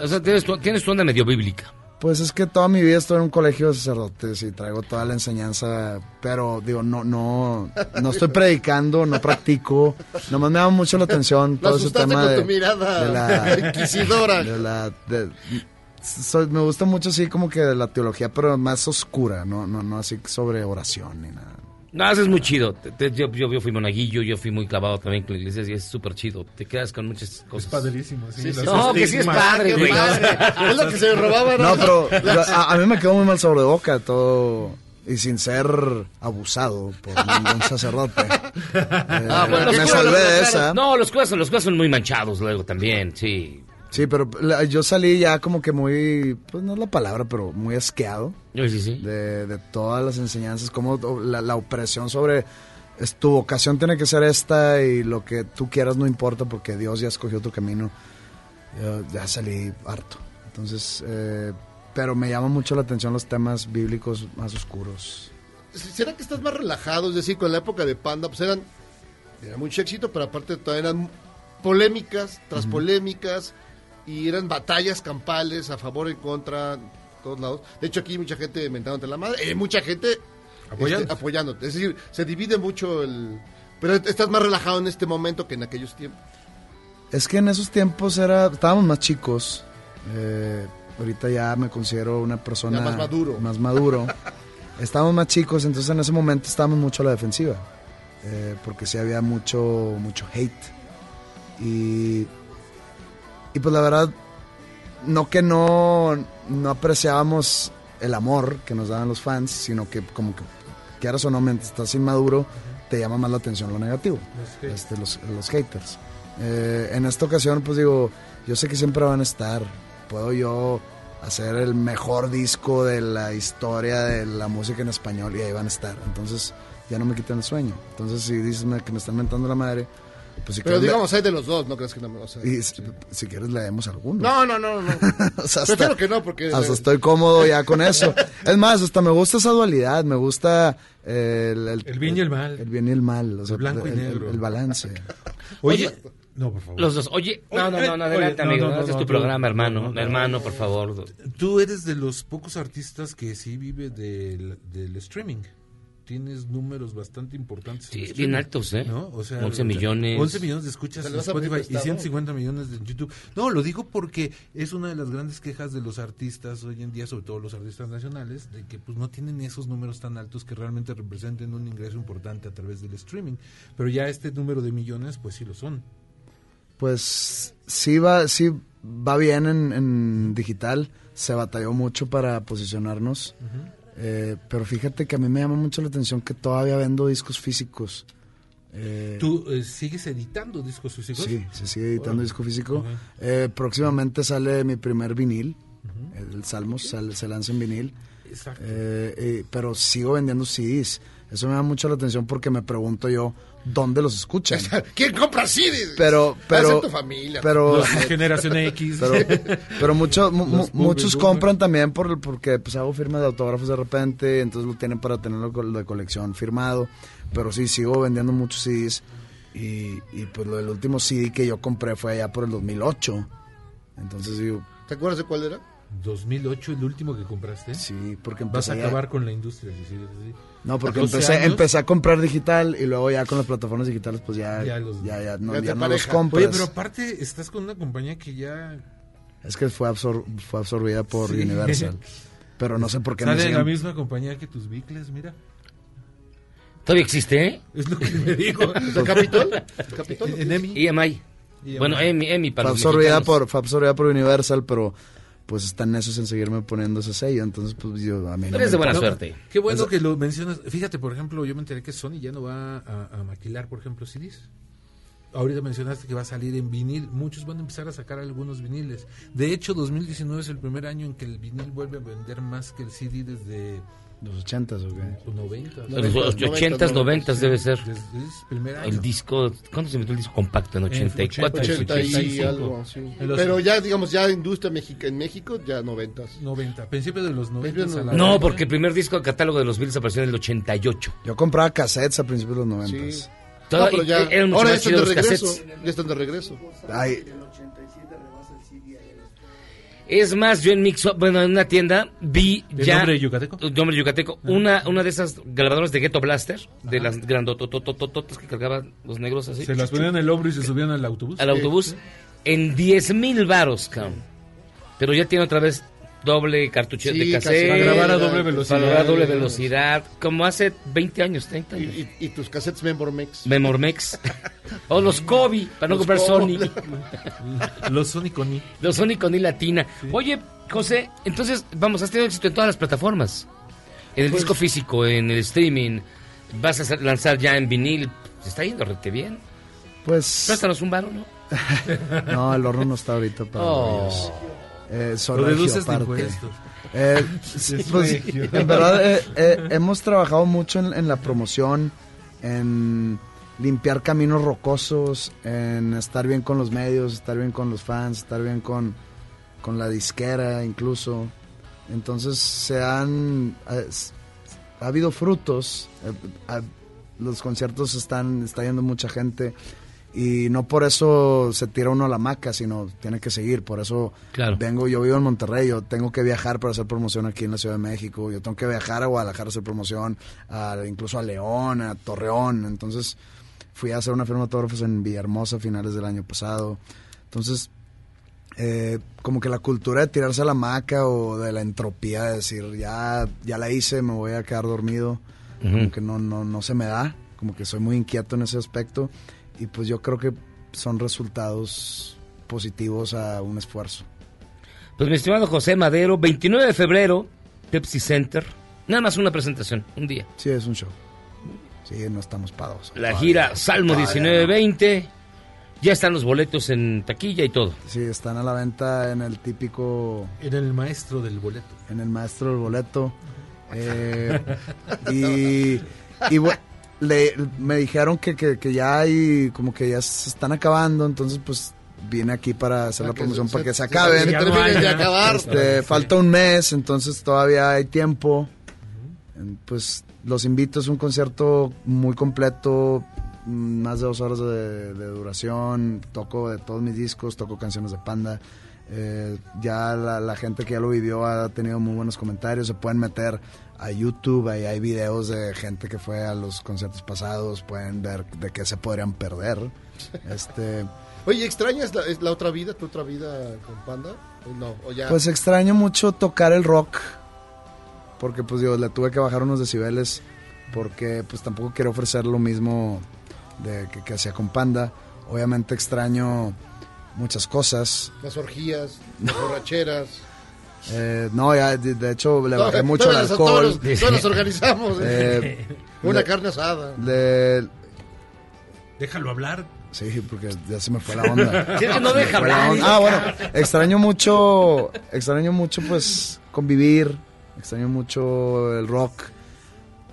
O sea, tienes tu, tienes tu onda medio bíblica. Pues es que toda mi vida estuve en un colegio de sacerdotes y traigo toda la enseñanza, pero digo, no, no, no estoy predicando, no practico, nomás me llama mucho la atención todo ese tema con de, tu mirada de la inquisidora. de la- de- soy- me gusta mucho así como que de la teología, pero más oscura, no, no, no así sobre oración ni nada. No, eso es muy chido. Te- te- yo, yo, yo fui monaguillo, yo fui muy clavado también con la iglesia y es súper chido. Te quedas con muchas cosas. Es padrísimo, sí. Sí, sí, los No, que sí es padre, güey. Es lo que se robaba, No, pero yo- a, a mí me quedó muy mal sabor de boca todo y sin ser abusado por ningún sacerdote. Eh, Ah, bueno, me los curas salvé de esa. No, los curas, los son muy manchados luego también, sí. Sí, pero la- yo salí ya como que muy, pues no es la palabra, pero muy asqueado Sí, sí, de, de todas las enseñanzas, como la, la opresión sobre es, tu vocación tiene que ser esta y lo que tú quieras no importa porque Dios ya escogió tu camino. Yo ya salí harto. Entonces, eh, pero me llama mucho la atención los temas bíblicos más oscuros. ¿Será que estás más relajado? Es decir, con la época de Panda, pues eran. Era mucho éxito, pero aparte todavía eran polémicas tras polémicas y eran batallas campales a favor y contra, todos lados. De hecho, aquí hay mucha gente mentándote la madre, hay mucha gente Apoyando. este, apoyándote. Es decir, se divide mucho el. Pero estás más relajado en este momento que en aquellos tiempos. Es que en esos tiempos era, estábamos más chicos. Eh, ahorita ya me considero una persona Ya más maduro. Más maduro. estábamos más chicos, entonces en ese momento estábamos mucho a la defensiva. Eh, porque sí había mucho, mucho hate. Y, y pues la verdad, no que no, no apreciábamos el amor que nos daban los fans, sino que como que quieras o no, mientras estás inmaduro, te llama más la atención lo negativo, Los este, los, los haters. Eh, en esta ocasión, pues digo, yo sé que siempre van a estar. Puedo yo hacer el mejor disco de la historia de la música en español y ahí van a estar. Entonces, ya no me quitan el sueño. Entonces, si dices que me están mentando la madre, pues si Pero digamos, hay de los dos, no crees que no me o sea, y si, si quieres leemos alguno. No, no, no, no. O sea, Prefiero hasta- que no, porque... hasta estoy cómodo ya con eso. Es más, hasta me gusta esa dualidad, me gusta eh, el, El bien y el mal. El bien y el mal, o sea, El blanco y negro. el balance. Oye, no, por favor. Los dos. Oye, no, no, no, no, Oye, adelante, no, amigo. no, no, este es no, tu programa, no, hermano. no, no, hermano, no. por favor. Tú eres de los pocos artistas que sí vive del, del streaming. Tienes números bastante importantes. en Sí, streaming, bien altos, ¿eh? ¿no? O sea, 11 millones. 11 millones de escuchas ¿Te en Spotify y prestado? 150 millones en YouTube. No, lo digo porque es una de las grandes quejas de los artistas hoy en día, sobre todo los artistas nacionales, de que pues no tienen esos números tan altos que realmente representen un ingreso importante a través del streaming. Pero ya este número de millones, pues sí lo son. Pues sí va, sí va bien en, en digital. Se batalló mucho para posicionarnos. Eh, pero fíjate que a mí me llama mucho la atención que todavía vendo discos físicos. Eh, ¿Tú eh, sigues editando discos físicos? Sí, se sigue editando Órale. disco físico. Eh, próximamente sale mi primer vinil. El Salmos sale- se lanza en vinil. Exacto. Eh, pero sigo vendiendo CDs. Eso me da mucho la atención porque me pregunto yo dónde los escuchan. ¿Quién compra CDs? Pero, pero, tu familia. pero, Los generación X. pero, pero mucho- mu- muchos compran también por, porque pues hago firma de autógrafos de repente, entonces lo tienen para tenerlo de colección firmado. Pero sí, sigo vendiendo muchos CDs. Y, y pues lo del último CD que yo compré fue allá por el 2008. Entonces digo, ¿Te acuerdas de cuál era? 2008, el último que compraste. sí, porque Vas a acabar con la industria. si sigues así. No, porque 12 empecé, empecé a comprar digital y luego ya con las plataformas digitales pues ya, Ya ya, los- ya, no, Ya no los compras. Oye, pero aparte estás con una compañía que ya Es que fue, absor- fue absorbida por Sí. Universal. Pero no sé por qué me sale de la misma compañía que tus bicles, mira. ¿Todavía existe, eh? Es lo que me digo. ¿El Capitol? ¿El Capitol? En EMI. EMI. EMI. Bueno, EMI, EMI para fue los absorbida por fue absorbida por Universal pero pues están necios en seguirme poniendo ese sello entonces pues yo a mí no Eres me de buena suerte. Qué bueno Eso- que lo mencionas. Fíjate, por ejemplo, yo me enteré que Sony ya no va a, a maquilar, por ejemplo, CDs. Ahorita mencionaste que va a salir en vinil. Muchos van a empezar a sacar algunos viniles. De hecho, 2019 es el primer año en que el vinil vuelve a vender más que el CD desde los ochentas o qué los 90. Los 80s, 90s debe ser. Desde primer año. El disco, ¿cuándo se metió el disco compacto? En 84, 80 y 85. algo, sí. Pero ya, digamos, ya industria mexica, en México, ya noventas. 90, principios de los 90. Principios de los No, porque el primer disco de catálogo de los Beatles apareció en el 88. yo compraba cassettes a principios de los noventas Sí. Todo- No, pero ya, ahora ya están de regreso. cassettes. Ya están de regreso. Ay, Es más, yo en Mix Up, bueno, en una tienda vi ¿De ya. nombre yucateco? Nombre yucateco. Una, una de esas grabadoras de Ghetto Blaster, de las grandototototototas que cargaban los negros así. Se las ponían en el hombro y se subían al autobús. al autobús en 10 mil varos, cabrón. Pero ya tiene otra vez doble cartucho Sí, de cassette. Para grabar a doble Para velocidad. grabar a doble velocidad. Como hace 20 años, 30 Y, años. y- y tus cassettes Memormex. Memormex. o los Kobe, para no Los comprar Kobe. Sony. Los Sony con I. Los Sony con I latina. Oye, José, entonces, vamos, has tenido éxito en todas las plataformas. En el Pues- disco físico, en el streaming. Vas a lanzar ya en vinil. Se está yendo rete bien. pues Préstanos un varo, ¿no? no el horno no está ahorita para Oh. ellos. Eh, son aparte. Eh, Es pues, en verdad eh, eh, hemos trabajado mucho en, en la promoción, en limpiar caminos rocosos, en estar bien con los medios, estar bien con los fans, estar bien con, con la disquera incluso. Entonces se han... eh, ha habido frutos, eh, los conciertos están, está yendo mucha gente y no por eso se tira uno a la maca, sino tiene que seguir, por eso Claro. vengo, yo vivo en Monterrey, yo tengo que viajar para hacer promoción aquí en la Ciudad de México, yo tengo que viajar a Guadalajara a hacer promoción, a- incluso a León, a Torreón, entonces fui a hacer una firma de autógrafos en Villahermosa a finales del año pasado, entonces eh, como que la cultura de tirarse a la maca o de la entropía, de decir, ya, ya la hice, me voy a quedar dormido, como que no, no, no se me da, como que soy muy inquieto en ese aspecto y pues yo creo que son resultados positivos a un esfuerzo. Pues mi estimado José Madero, 29 de febrero, Pepsi Center, Nada más una presentación, un día. Sí, es un show. Sí, no estamos pagos. La gira Salmo 1920. Ya están los boletos en taquilla y todo. Sí, están a la venta en el típico... En el maestro del boleto. En el maestro del boleto. Eh, y y le, me dijeron que, que, que ya hay, como que ya se están acabando, entonces pues vine aquí para hacer la Para promoción, se- para que se se- acaben. se terminen de acabar. Este, falta un mes, entonces todavía hay tiempo. Pues los invito, es un concierto muy completo, más de dos horas de, de duración, toco de todos mis discos, toco canciones de Panda. Eh, ya la, la gente que ya lo vivió ha tenido muy buenos comentarios, se pueden meter a YouTube, ahí hay videos de gente que fue a los conciertos pasados, pueden ver de qué se podrían perder. Este, Oye, ¿extrañas la, la otra vida, tu otra vida con Panda? ¿O no? ¿O ya? Pues extraño mucho tocar el rock. Porque pues digo, le tuve que bajar unos decibeles. Porque pues tampoco quiero ofrecer lo mismo de que, que hacía con Panda. Obviamente extraño muchas cosas. Las orgías, las borracheras. Eh, no, ya de, de hecho le bajé Todas- mucho el alcohol. Todos, los- todos los organizamos. Eh, Una le- carne asada. le- Déjalo hablar. Sí, porque ya se me fue la onda. Sí, no deja hablar, onda. Ah, bueno, extraño mucho, extraño mucho pues convivir, extraño mucho el rock,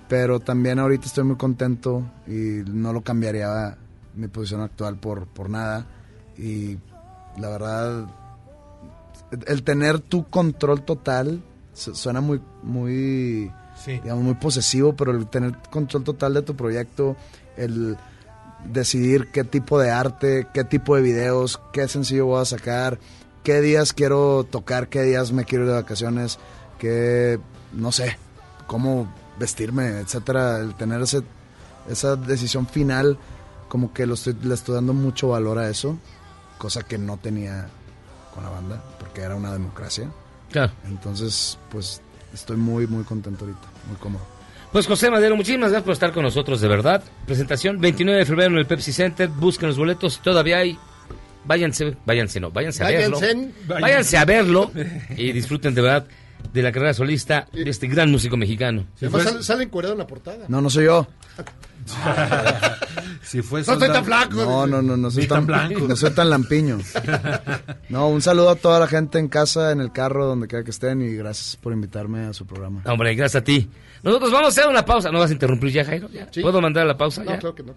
pero también ahorita estoy muy contento y no lo cambiaría mi posición actual por, por nada y la verdad el tener tu control total su- suena muy muy Sí. digamos muy posesivo pero el tener control total de tu proyecto el decidir qué tipo de arte qué tipo de videos qué sencillo voy a sacar qué días quiero tocar qué días me quiero ir de vacaciones qué no sé cómo vestirme etcétera el tener ese esa decisión final como que lo estoy, le estoy dando mucho valor a eso cosa que no tenía con la banda porque era una democracia Claro. entonces pues estoy muy muy contento ahorita muy cómodo Pues José Madero, muchísimas gracias por estar con nosotros, de verdad. Presentación 29 de febrero en el Pepsi Center. Busquen los boletos, todavía hay. Váyanse, váyanse, no, váyanse a verlo. Váyanse. Váyanse a verlo y disfruten de verdad de la carrera solista de este gran músico mexicano. Sale, sale encuadrado en la portada. no no soy yo Si fue No estoy tan flaco. no no no no soy tan, tan blanco. no soy tan lampiño no un saludo a toda la gente en casa en el carro donde quiera que estén y gracias por invitarme a su programa Hombre, gracias a ti. Nosotros vamos a hacer una pausa. ¿No vas a interrumpir ya, Jairo? ¿Ya? Sí. ¿Puedo mandar a la pausa? No, ya? claro que no.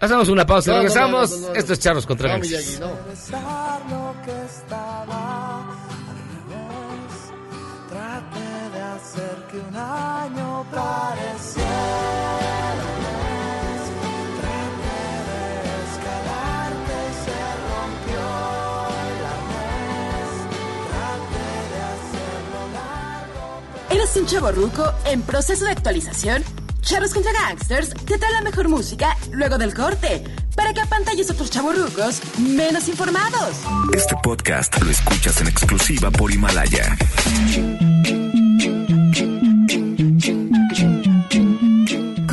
Hacemos una pausa. No, no, Regresamos. no, no, no, no. Esto es Charlos contra No. Miyagi, no. regresar lo que estaba al revés. Trate de hacer que un año pareciera ¿Eres un chavo ruco en proceso de actualización? Charros contra Gangsters te trae la mejor música luego del corte para que apantalles otros chavorrucos menos informados. Este podcast lo escuchas en exclusiva por Himalaya.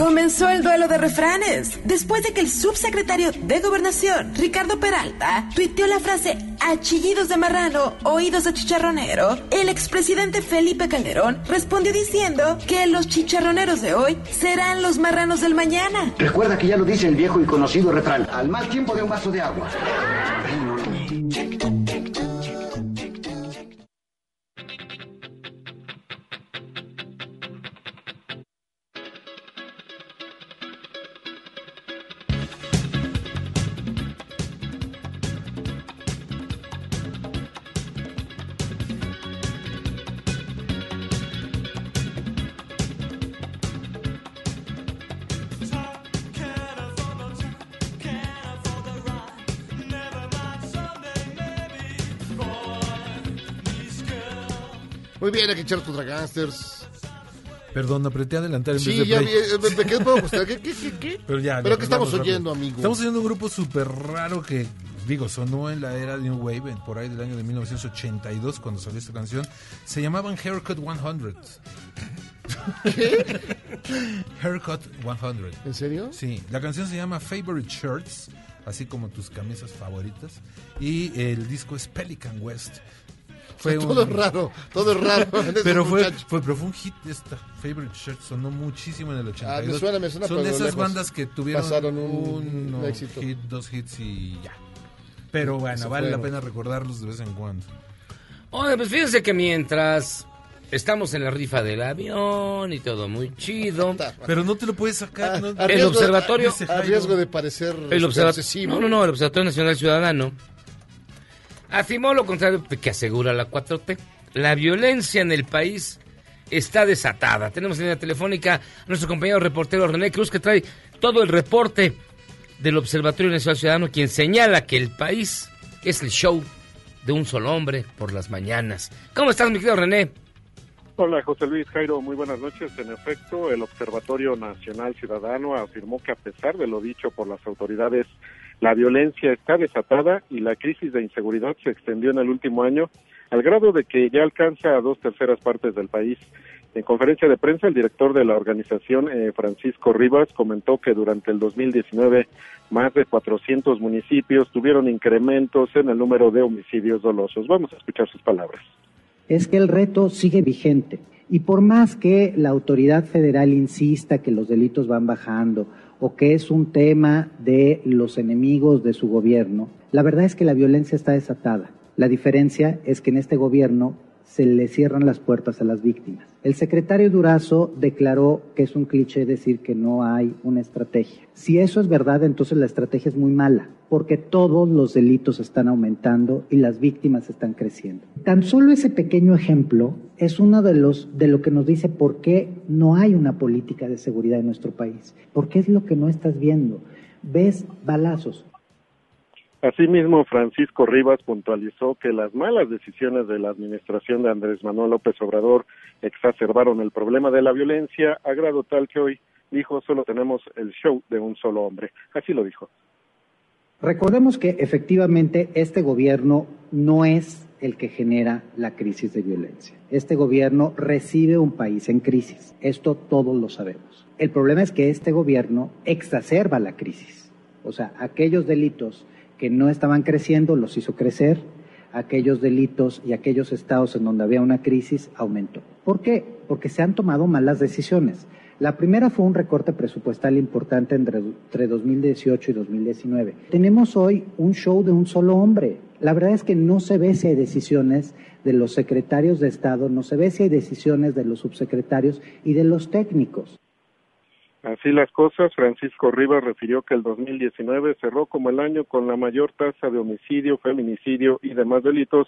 Comenzó el duelo de refranes después de que el subsecretario de Gobernación, Ricardo Peralta, tuiteó la frase a chillidos de marrano, oídos de chicharronero. El expresidente Felipe Calderón respondió diciendo que los chicharroneros de hoy serán los marranos del mañana. Recuerda que ya lo dice el viejo y conocido refrán, al mal tiempo de un vaso de agua. Muy bien, aquí Charlos contra Gangsters. Perdón, apreté a adelantar en Sí, vez de ya play. vi, eh, me, quedé poco. ¿Qué, qué, qué, qué? Pero ya, ¿Pero qué estamos vamos rápido. oyendo, amigo? Estamos oyendo un grupo súper raro que, digo, sonó en la era New Wave, por ahí del año de 1982, cuando salió esta canción. Se llamaban Haircut 100. Haircut 100. ¿En serio? Sí, la canción se llama Favorite Shirts, así como tus camisas favoritas. Y el disco es Pelican West. Fue todo un- raro, todo es raro. pero fue, fue, pero fue un hit esta Favorite Shirt, sonó muchísimo en el 82. Ah, me suena, me suena, Son de esas lejos. bandas que tuvieron Pasaron un- un, un éxito. hit, dos hits y ya. Pero bueno, vale la pena recordarlos de vez en cuando. Oye, pues fíjense que mientras estamos en la rifa del avión y todo muy chido. Pero no te lo puedes sacar. ¿no? el observatorio. A riesgo de parecer El observa- obsesivo. No, no, no, el Observatorio Nacional Ciudadano afirmó lo contrario que asegura la 4T. La violencia en el país está desatada. Tenemos en línea telefónica a nuestro compañero reportero René Cruz que trae todo el reporte del Observatorio Nacional Ciudadano, quien señala que el país es el show de un solo hombre por las mañanas. ¿Cómo estás, mi querido René? Hola, José Luis Jairo, muy buenas noches. En efecto, el Observatorio Nacional Ciudadano afirmó que a pesar de lo dicho por las autoridades, la violencia está desatada y la crisis de inseguridad se extendió en el último año al grado de que ya alcanza a dos terceras partes del país. En conferencia de prensa, el director de la organización, eh, Francisco Rivas, comentó que durante el 2019 más de 400 municipios tuvieron incrementos en el número de homicidios dolosos. Vamos a escuchar sus palabras. es que el reto sigue vigente. Y por más que la autoridad federal insista que los delitos van bajando o que es un tema de los enemigos de su gobierno, la verdad es que la violencia está desatada. La diferencia es que en este gobierno se le cierran las puertas a las víctimas. El secretario Durazo declaró que es un cliché decir que no hay una estrategia. Si eso es verdad, entonces la estrategia es muy mala, porque todos los delitos están aumentando y las víctimas están creciendo. Tan solo ese pequeño ejemplo es uno de los de lo que nos dice por qué no hay una política de seguridad en nuestro país. Porque es lo que no estás viendo. Ves balazos, Asimismo, Francisco Rivas puntualizó que las malas decisiones de la administración de Andrés Manuel López Obrador exacerbaron el problema de la violencia a grado tal que hoy dijo solo tenemos el show de un solo hombre. Así lo dijo. Recordemos que efectivamente este gobierno no es el que genera la crisis de violencia. Este gobierno recibe un país en crisis. Esto todos lo sabemos. El problema es que este gobierno exacerba la crisis. O sea, aquellos delitos que no estaban creciendo los hizo crecer, aquellos delitos y aquellos estados en donde había una crisis aumentó. ¿Por qué? Porque se han tomado malas decisiones. La primera fue un recorte presupuestal importante entre, entre 2018 y 2019. Tenemos hoy un show de un solo hombre. La verdad es que no se ve si hay decisiones de los secretarios de Estado, no se ve si hay decisiones de los subsecretarios y de los técnicos. Así las cosas, Francisco Rivas refirió que el 2019 cerró como el año con la mayor tasa de homicidio, feminicidio y demás delitos,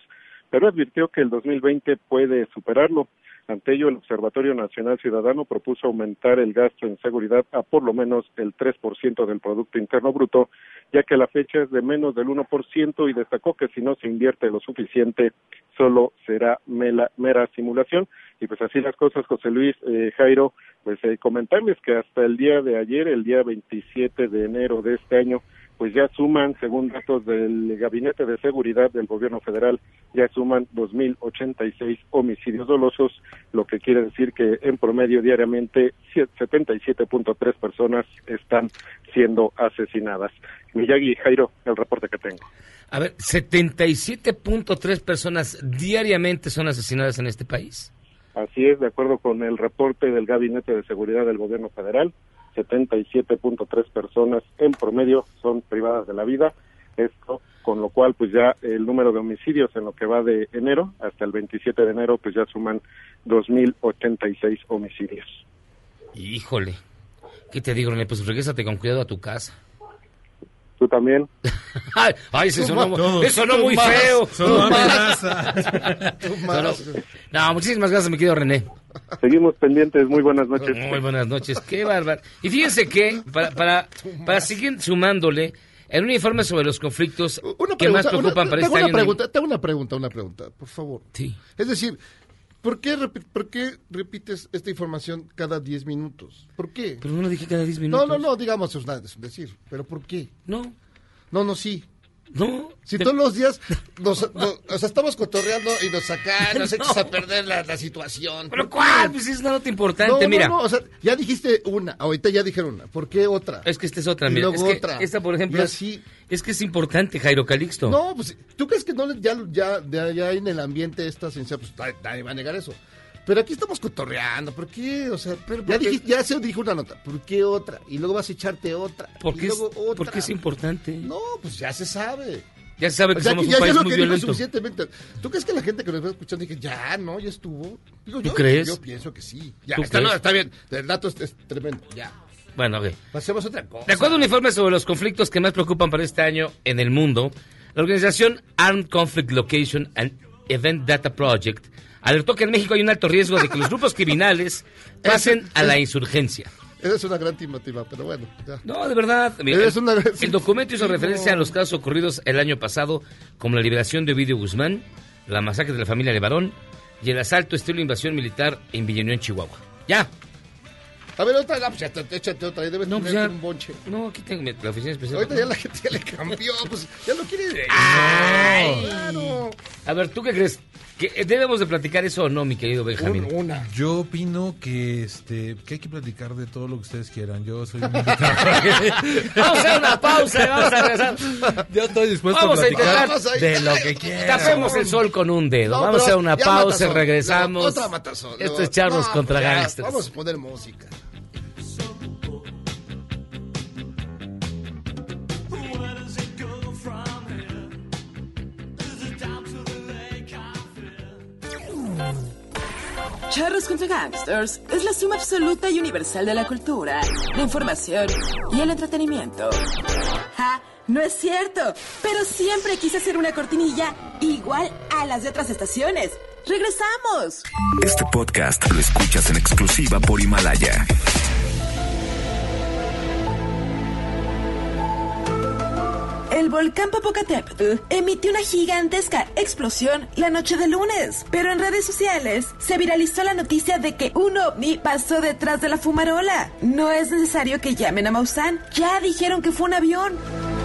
pero advirtió que el 2020 puede superarlo. Ante ello, el Observatorio Nacional Ciudadano propuso aumentar el gasto en seguridad a por lo menos el 3% del Producto Interno Bruto, ya que la fecha es de menos del 1% y destacó que si no se invierte lo suficiente, solo será mela- mera simulación. Y pues así las cosas, José Luis eh, Jairo, pues eh, comentarles que hasta el día de ayer, el día 27 de enero de este año, pues ya suman, según datos del Gabinete de Seguridad del Gobierno Federal, ya suman 2.086 homicidios dolosos, lo que quiere decir que en promedio diariamente sie- 77.3 personas están siendo asesinadas. Miyagi Jairo, el reporte que tengo. A ver, 77.3 personas diariamente son asesinadas en este país. Así es, de acuerdo con el reporte del Gabinete de Seguridad del Gobierno Federal, 77.3 personas en promedio son privadas de la vida. Esto, con lo cual, pues ya el número de homicidios en lo que va de enero hasta el 27 de enero, pues ya suman 2.086 homicidios. Híjole. ¿Qué te digo, René? Pues regrésate con cuidado a tu casa. ¿Tú también? Ay, ay, eso sonó, Todos. eso sonó muy más. feo. Sonó Tú más. amenaza. Tú más. Sonó- No, muchísimas gracias, mi querido René. Seguimos pendientes. Muy buenas noches. Muy buenas noches. Qué bárbaro. Y fíjense que, para, para, para seguir sumándole, en un informe sobre los conflictos que más Pregunta, preocupan una- para tengo este una año. pregunta, tengo una pregunta, una pregunta, por favor. Sí. Es decir, ¿por qué, ¿por qué repites esta información cada 10 minutos? ¿Por qué? Pero no lo dije cada 10 No, minutos. no, no, digamos, es una- es decir, pero ¿por qué? No. No, no, sí. No. Si todos los días nos, nos- o sea, estamos cotorreando y nos sacan, nos echas a perder la, la situación. ¿Pero ¿Por cuál? Pues es una nota importante, No, no, mira. no, o sea, ya dijiste una, ahorita ya dijeron una. ¿Por qué otra? Es que esta es otra, Y mira. luego es que otra. Esta, por ejemplo, Y así. es que es importante, Jairo Calixto. No, pues, ¿tú crees que no ya, ya, ya, ya en el ambiente esta ciencia, pues nadie va a negar eso? Pero aquí estamos cotorreando, ¿por qué? O sea, ya, ¿por qué? dijiste- ya se dijo una nota, ¿por qué otra? Y luego vas a echarte otra. ¿Por y qué, es, luego otra. por qué es importante? No, pues ya se sabe. Ya se sabe que O sea, somos que un ya, ya país lo muy que dijo violento. suficientemente. ¿Tú crees que la gente que nos va escuchando dice, ya, no, ya estuvo? Digo, ¿Tú yo, crees? Yo pienso que sí. Ya, ¿Tú está, crees? no, está bien. El dato es, es tremendo. Ya. Bueno, ok. Pasemos a otra cosa. De acuerdo a un informe sobre los conflictos que más preocupan para este año en el mundo, la organización Armed Conflict Location and Event Data Project alertó que en México hay un alto riesgo de que los grupos criminales pasen a la insurgencia. Esa es una gran timativa, pero bueno. ya. No, de verdad. Mira, una- el documento hizo referencia a los casos ocurridos el año pasado, como la liberación de Ovidio Guzmán, la masacre de la familia Levarón y el asalto estilo invasión militar en Villanueva, Chihuahua. Ya. A ver, otra, pues ya te- échate otra, ahí debes No, tener ya. un bonche. No, aquí tengo mi- la oficina especial. Ahorita ya la gente ya le cambió, pues ya lo quiere. Ay. Claro. A ver, ¿tú qué crees? ¿Que ¿Debemos de platicar eso o no, mi querido Benjamín? una. Yo opino que este que hay que platicar de todo lo que ustedes quieran. Yo soy un. Vamos a hacer una pausa y vamos a regresar. Yo estoy dispuesto Vamos a platicar intentar de lo que quieran. Tapemos el sol con un dedo. No, vamos a hacer una ya pausa, matazón. regresamos. Otra matazón. Esto es Charlos no, contra ya, Gangsters. Vamos a poner música. Charros contra Gangsters es la suma absoluta y universal de la cultura, la información y el entretenimiento. ¡Ja! No es cierto, pero siempre quise hacer una cortinilla igual a las de otras estaciones. ¡Regresamos! Este podcast lo escuchas en exclusiva por Himalaya. El volcán Popocatépetl emitió una gigantesca explosión la noche del lunes, pero en redes sociales se viralizó la noticia de que un ovni pasó detrás de la fumarola. No es necesario que llamen a Maussan, ya dijeron que fue un avión.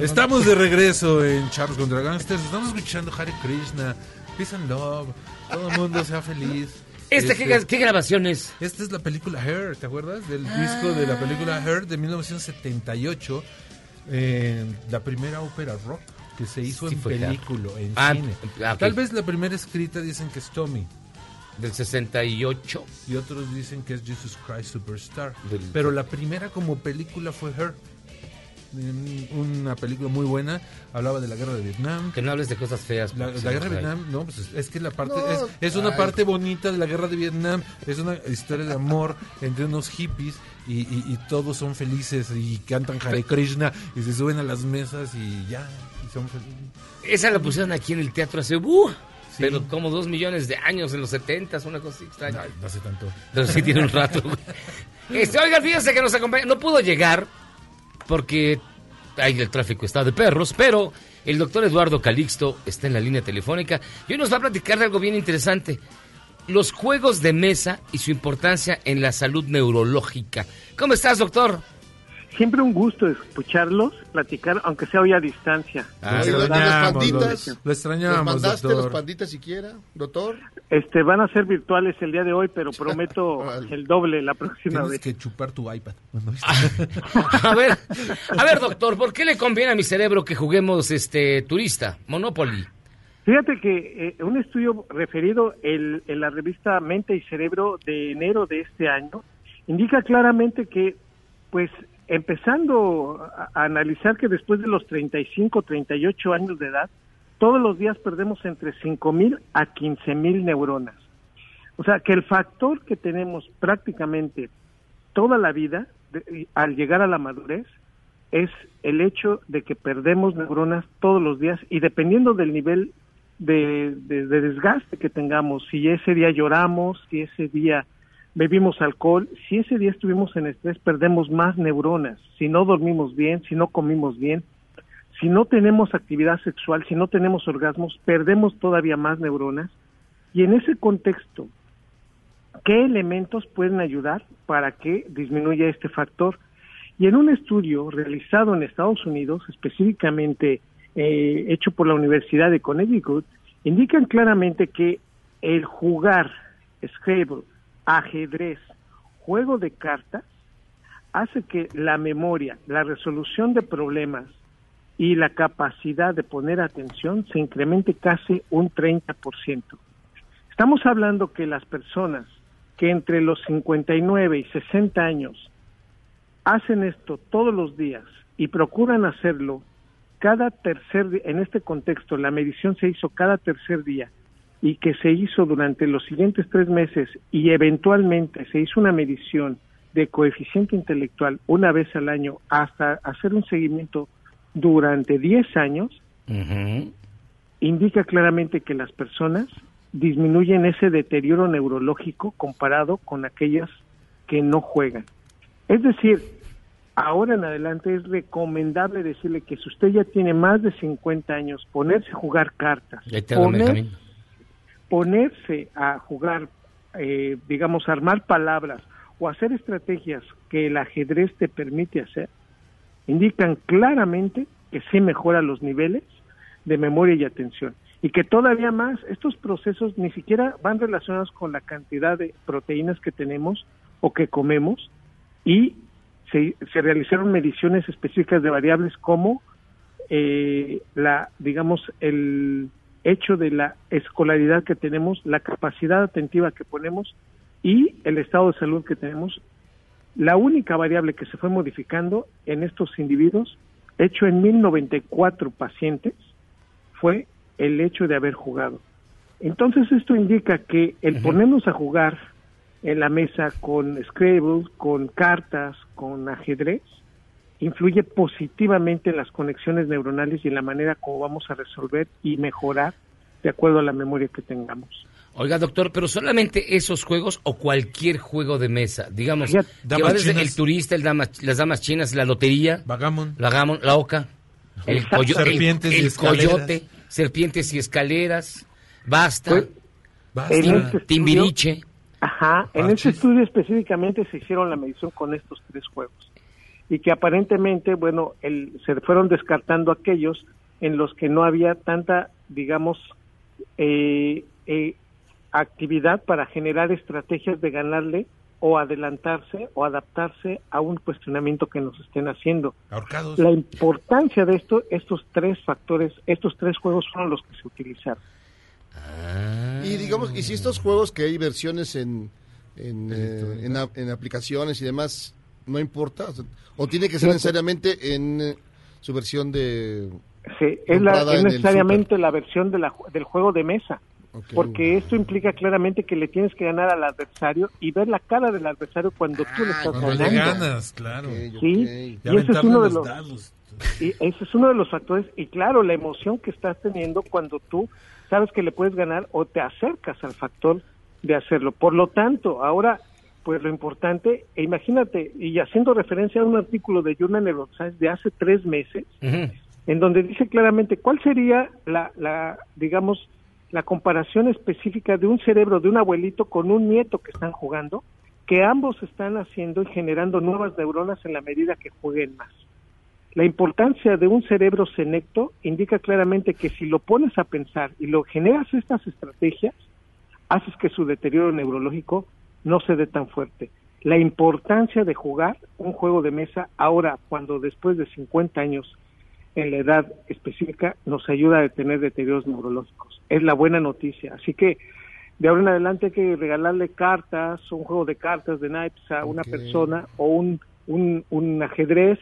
Perdón. Estamos de regreso en Charles contra Gangsters. Estamos escuchando Hare Krishna, Peace and Love. Todo el mundo sea feliz. ¿Esta qué, gra- qué grabación es? Esta es la película Hair, ¿te acuerdas? Del disco de la película Hair de 1978. eh, la primera ópera rock que se hizo Sí, en película, en Ah, cine. ah, ok. Tal vez la primera escrita dicen que es Tommy. Del 68. Y otros dicen que es Jesus Christ Superstar. Del- Pero la primera como película fue Her. Una película muy buena. Hablaba de la guerra de Vietnam. Que no hables de cosas feas. La, la guerra de Vietnam, no, pues es, es que la parte No, es, es una ay. parte bonita de la guerra de Vietnam, es una historia de amor entre unos hippies y, y- y todos son felices y cantan Hare Krishna y se suben a las mesas y ya, y son felices. Esa la pusieron aquí en el teatro hace. ¡uh! Pero como dos millones de años, en los 70, una cosa extraña. No hace tanto. Pero sí tiene un rato. Este, oigan, fíjense que nos acompaña. No pudo llegar porque ahí el tráfico está de perros, pero el doctor Eduardo Calixto está en la línea telefónica y hoy nos va a platicar de algo bien interesante. Los juegos de mesa y su importancia en la salud neurológica. ¿Cómo estás, doctor? Siempre un gusto escucharlos, platicar, aunque sea hoy a distancia. Ah, Oye, lo ¿los- los extrañamos, panditas? lo- extrañamos, ¿Los mandaste doctor. los panditas siquiera, doctor? Este, van a ser virtuales el día de hoy, pero prometo el doble la próxima Tienes vez. que chupar tu iPad. Bueno, A ver, a ver, doctor, ¿por qué le conviene a mi cerebro que juguemos este turista, Monopoly? Fíjate que eh, un estudio referido el- en la revista Mente y Cerebro de enero de este año indica claramente que, pues, empezando a, analizar que después de los 35, 38 años de edad, todos los días perdemos entre 5.000 a 15.000 neuronas. O sea, que el factor que tenemos prácticamente toda la vida al llegar a la madurez es el hecho de que perdemos neuronas todos los días y dependiendo del nivel de, de- de desgaste que tengamos, si ese día lloramos, si ese día bebimos alcohol, si ese día estuvimos en estrés, perdemos más neuronas, si no dormimos bien, si no comimos bien, si no tenemos actividad sexual, si no tenemos orgasmos, perdemos todavía más neuronas. Y en ese contexto, ¿qué elementos pueden ayudar para que disminuya este factor? Y en un estudio realizado en Estados Unidos, específicamente eh, hecho por la Universidad de Connecticut, indican claramente que el jugar Scrabble, ajedrez, juego de cartas, hace que la memoria, la resolución de problemas y la capacidad de poner atención se incremente casi un 30%. Estamos hablando que las personas que entre los 59 y 60 años hacen esto todos los días y procuran hacerlo cada tercer día, en este contexto la medición se hizo cada tercer día y que se hizo durante los siguientes tres meses y eventualmente se hizo una medición de coeficiente intelectual una vez al año hasta hacer un seguimiento durante 10 años, indica claramente que las personas disminuyen ese deterioro neurológico comparado con aquellas que no juegan. Es decir, ahora en adelante es recomendable decirle que si usted ya tiene más de 50 años, ponerse a jugar cartas, Ya te hago, poner- Benjamín. Ponerse a jugar, eh, digamos, armar palabras o hacer estrategias que el ajedrez te permite hacer, indican claramente que sí mejora los niveles de memoria y atención. Y que todavía más, estos procesos ni siquiera van relacionados con la cantidad de proteínas que tenemos o que comemos y se, se realizaron mediciones específicas de variables como eh, la, digamos, el hecho de la escolaridad que tenemos, la capacidad atentiva que ponemos y el estado de salud que tenemos. La única variable que se fue modificando en estos individuos, hecho en 1094 pacientes, fue el hecho de haber jugado. Entonces esto indica que el ponernos a jugar en la mesa con Scrabble, con cartas, con ajedrez, influye positivamente en las conexiones neuronales y en la manera como vamos a resolver y mejorar de acuerdo a la memoria que tengamos. Oiga, doctor, pero solamente esos juegos o cualquier juego de mesa, digamos, que va desde el turista, el dama- las damas chinas, la lotería, Vagamon. la gamon, la oca, el, coyo- el- Serpientes y el escaleras. coyote, serpientes y escaleras, basta, Pues, tim- este timbiriche. Ajá, en este estudio específicamente se hicieron la medición con estos tres juegos y que aparentemente, bueno, el, se fueron descartando aquellos en los que no había tanta, digamos, eh, eh, actividad para generar estrategias de ganarle o adelantarse o adaptarse a un cuestionamiento que nos estén haciendo. Ahorcados. La importancia de esto, estos tres factores, estos tres juegos fueron los que se utilizaron. Y digamos, y si estos juegos que hay versiones en, en, eh, en en aplicaciones y demás, no importa, o, tiene que ser necesariamente en eh, su versión de... Sí, es, la- es necesariamente la versión de la ju- del juego de mesa, porque esto implica claramente que le tienes que ganar al adversario y ver la cara del adversario cuando tú le estás Cuando le ganando. ganas, claro. Sí, Y y ese es uno de los y ese es uno de los factores y claro la emoción que estás teniendo cuando tú sabes que le puedes ganar o te acercas al factor de hacerlo. Por lo tanto, ahora pues lo importante, e imagínate, y haciendo referencia a un artículo de Journal Neuroscience de hace tres meses, en donde dice claramente cuál sería la, la, digamos, la comparación específica de un cerebro de un abuelito con un nieto que están jugando, que ambos están haciendo y generando nuevas neuronas en la medida que jueguen más. La importancia de un cerebro senecto indica claramente que si lo pones a pensar y lo generas estas estrategias, haces que su deterioro neurológico no se dé tan fuerte. La importancia de jugar un juego de mesa ahora, cuando después de 50 años en la edad específica nos ayuda a detener deterioros neurológicos. Es la buena noticia. Así que de ahora en adelante hay que regalarle cartas, un juego de cartas de naipes a una persona o un, un, un ajedrez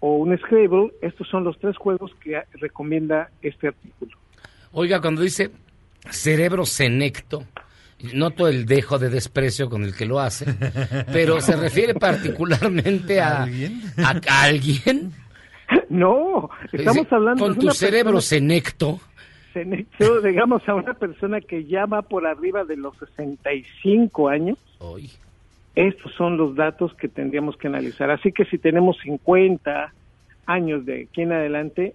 o un Scrabble. Estos son los tres juegos que recomienda este artículo. Oiga, cuando dice cerebro senecto, noto el dejo de desprecio con el que lo hace, pero se refiere particularmente a, a, a alguien. No, estamos Dice, hablando con de tu una cerebro persona- senecto. senecto, digamos, a una persona que ya va por arriba de los 65 años. Estos son los datos que tendríamos que analizar. Así que si tenemos 50 años de aquí en adelante,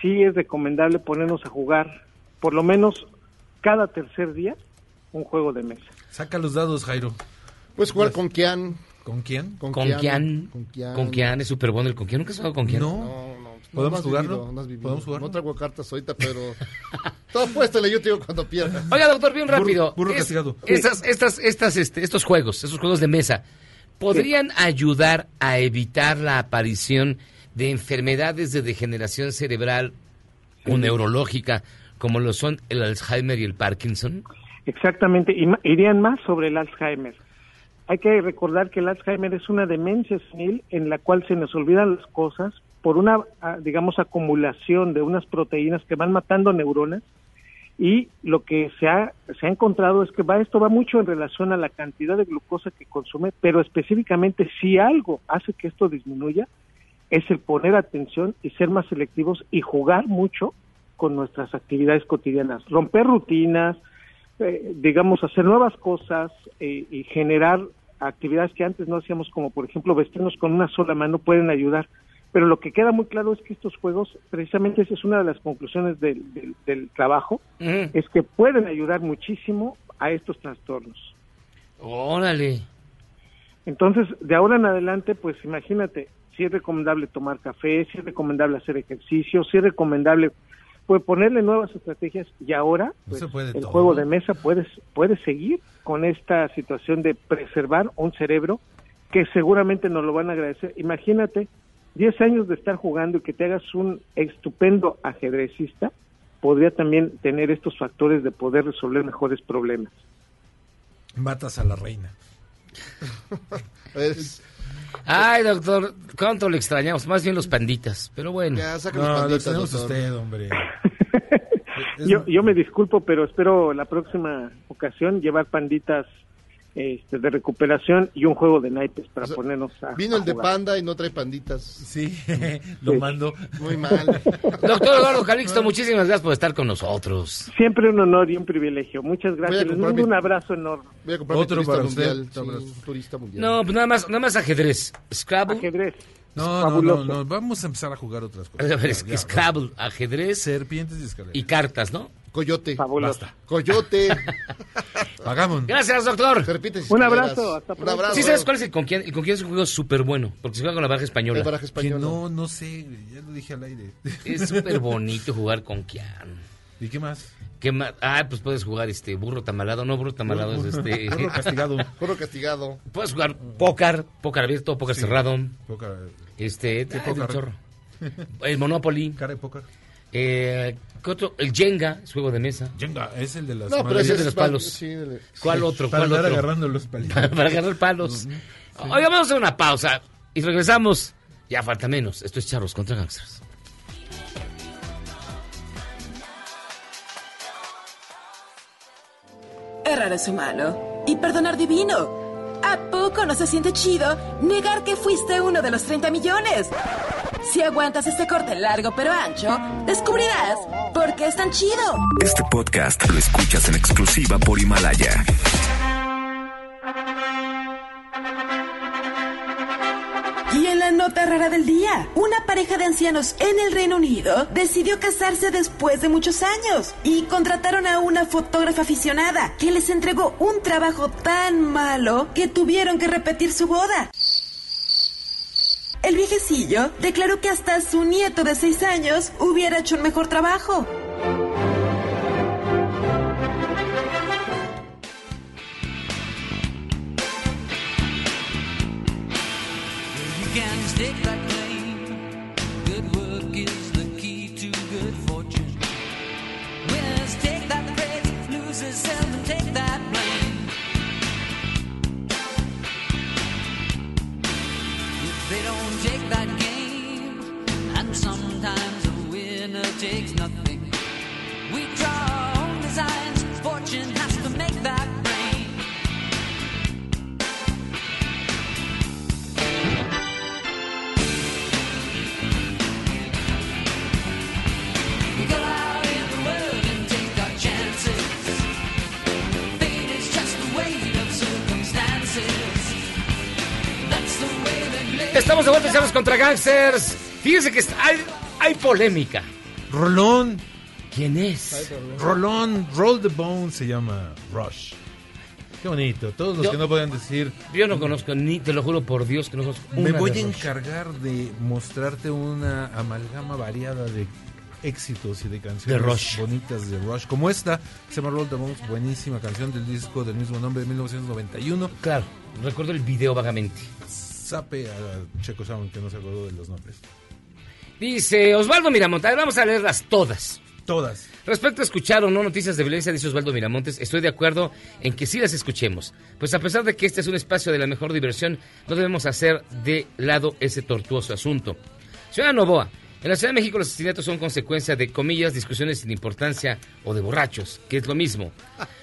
sí es recomendable ponernos a jugar por lo menos cada tercer día un juego de mesa. Saca los dados, Jairo. Puedes jugar con Kian. ¿Con quién? Con Kian. Con Kian. Con Kian es súper bueno el con Kian. ¿Nunca has jugado con Kian? No. No, no. ¿Podemos jugarlo? vivido, no has vivido. ¿Podemos jugarlo? No traigo cartas ahorita, pero... Todo apuéstale, yo te digo cuando pierdas. Oiga, doctor, bien rápido. burro Es- castigado. Estas, estas, estas, este, estos juegos, estos juegos de mesa, ¿podrían ayudar a evitar la aparición de enfermedades de degeneración cerebral o neurológica, como lo son el Alzheimer y el Parkinson? Exactamente, y irían más sobre el Alzheimer. Hay que recordar que el Alzheimer es una demencia senil en la cual se nos olvidan las cosas por una, ah, digamos, acumulación de unas proteínas que van matando neuronas y lo que se ha, se ha encontrado es que va, esto va mucho en relación a la cantidad de glucosa que consume, pero específicamente si algo hace que esto disminuya, es el poner atención y ser más selectivos y jugar mucho con nuestras actividades cotidianas, romper rutinas, eh, digamos, hacer nuevas cosas eh, y generar actividades que antes no hacíamos, como por ejemplo vestirnos con una sola mano, pueden ayudar. Pero lo que queda muy claro es que estos juegos, precisamente esa es una de las conclusiones del, del- del trabajo, es que pueden ayudar muchísimo a estos trastornos. Órale. Entonces, de ahora en adelante, pues imagínate, si es recomendable tomar café, si es recomendable hacer ejercicio, si es recomendable pues ponerle nuevas estrategias y ahora pues, puede el todo. juego de mesa puedes puede seguir con esta situación de preservar un cerebro que seguramente nos lo van a agradecer. Imagínate 10 años de estar jugando y que te hagas un estupendo ajedrecista, podría también tener estos factores de poder resolver mejores problemas. Matas a la reina. Es... Ay, doctor, ¿cuánto le extrañamos? Más bien los panditas, pero bueno. Ya, saca No, los lo panditas, doctor. usted, hombre. Yo, yo me disculpo, pero espero la próxima ocasión llevar panditas este, de recuperación y un juego de naipes para O sea, ponernos a. Vino a el de panda y no trae panditas. Sí, lo mando. Muy mal. Doctor Eduardo Calixto, muchísimas gracias por estar con nosotros. Siempre un honor y un privilegio. Muchas gracias. Les mando mi- un abrazo enorme. Voy a comprar Otro turista para usted. mundial. Sí, turista mundial. No, pues nada más, nada más ajedrez. Scrabble. Ajedrez. No, no, no, vamos a empezar a jugar otras A cosas. ver, Ya, es- ya, Scrabble, ajedrez Serpientes y escaleras. y cartas, ¿no? Coyote. Fabuloso. Coyote. Hagamos. Gracias, doctor. Serpientes y Un abrazo, hasta Un abrazo. ¿Sí sabes cuál es el con quién? El con quién es un juego súper bueno, porque se juega con la baraja española. El baraja Que español. no, no sé, ya lo dije al aire. Es súper bonito jugar con Kian. ¿Y qué más? ¿Qué más? Ah, pues puedes jugar este burro tamalado. No, burro tamalado es este. Burro castigado. Burro castigado. Puedes jugar póker, póker abierto, póker Sí. cerrado. Poca, Este, te póker. un chorro. El Monopoly. cara de póker. Eh, ¿qué otro? El Jenga, es juego de mesa. Jenga, es el de las No, pero manos. ese de es los palos. sí. ¿Cuál otro? Para ¿Cuál andar otro? agarrando los palitos. Para, para agarrar palos. Oiga, vamos a hacer una pausa y regresamos. Ya falta menos. Esto es Charros contra Gangsters. Errar es humano y perdonar divino. ¿A poco no se siente chido negar que fuiste uno de los 30 millones? Si aguantas este corte largo pero ancho, descubrirás por qué es tan chido. Este podcast lo escuchas en exclusiva por Himalaya. Y en la nota rara del día, una pareja de ancianos en el Reino Unido decidió casarse después de muchos años y contrataron a una fotógrafa aficionada que les entregó un trabajo tan malo que tuvieron que repetir su boda. El viejecillo declaró que hasta su nieto de 6 años hubiera hecho un mejor trabajo. Estamos de vuelta, chavos, contra Gangsters. Fíjense que está- hay, hay polémica. Rolón. ¿Quién es? Rolón, Roll the Bone se llama Rush. Qué bonito. Todos los Yo- que no pueden decir. Yo no conozco ni, te lo juro por Dios que no conozco. Me voy a encargar de mostrarte una amalgama variada de éxitos y de canciones De Rush. bonitas de Rush, como esta, que se llama Roll the Bones, buenísima canción del disco del mismo nombre de 1991. Claro, recuerdo el video vagamente. Sape a Checo Sound, que no se acordó de los nombres. Dice Osvaldo Miramontes, vamos a leerlas todas. Todas. Respecto a escuchar o no noticias de violencia, dice Osvaldo Miramontes, estoy de acuerdo en que sí las escuchemos. Pues a pesar de que este es un espacio de la mejor diversión, no debemos hacer de lado ese tortuoso asunto. Ciudad Novoa, en la Ciudad de México los asesinatos son consecuencia de, comillas, discusiones sin importancia o de borrachos, que es lo mismo.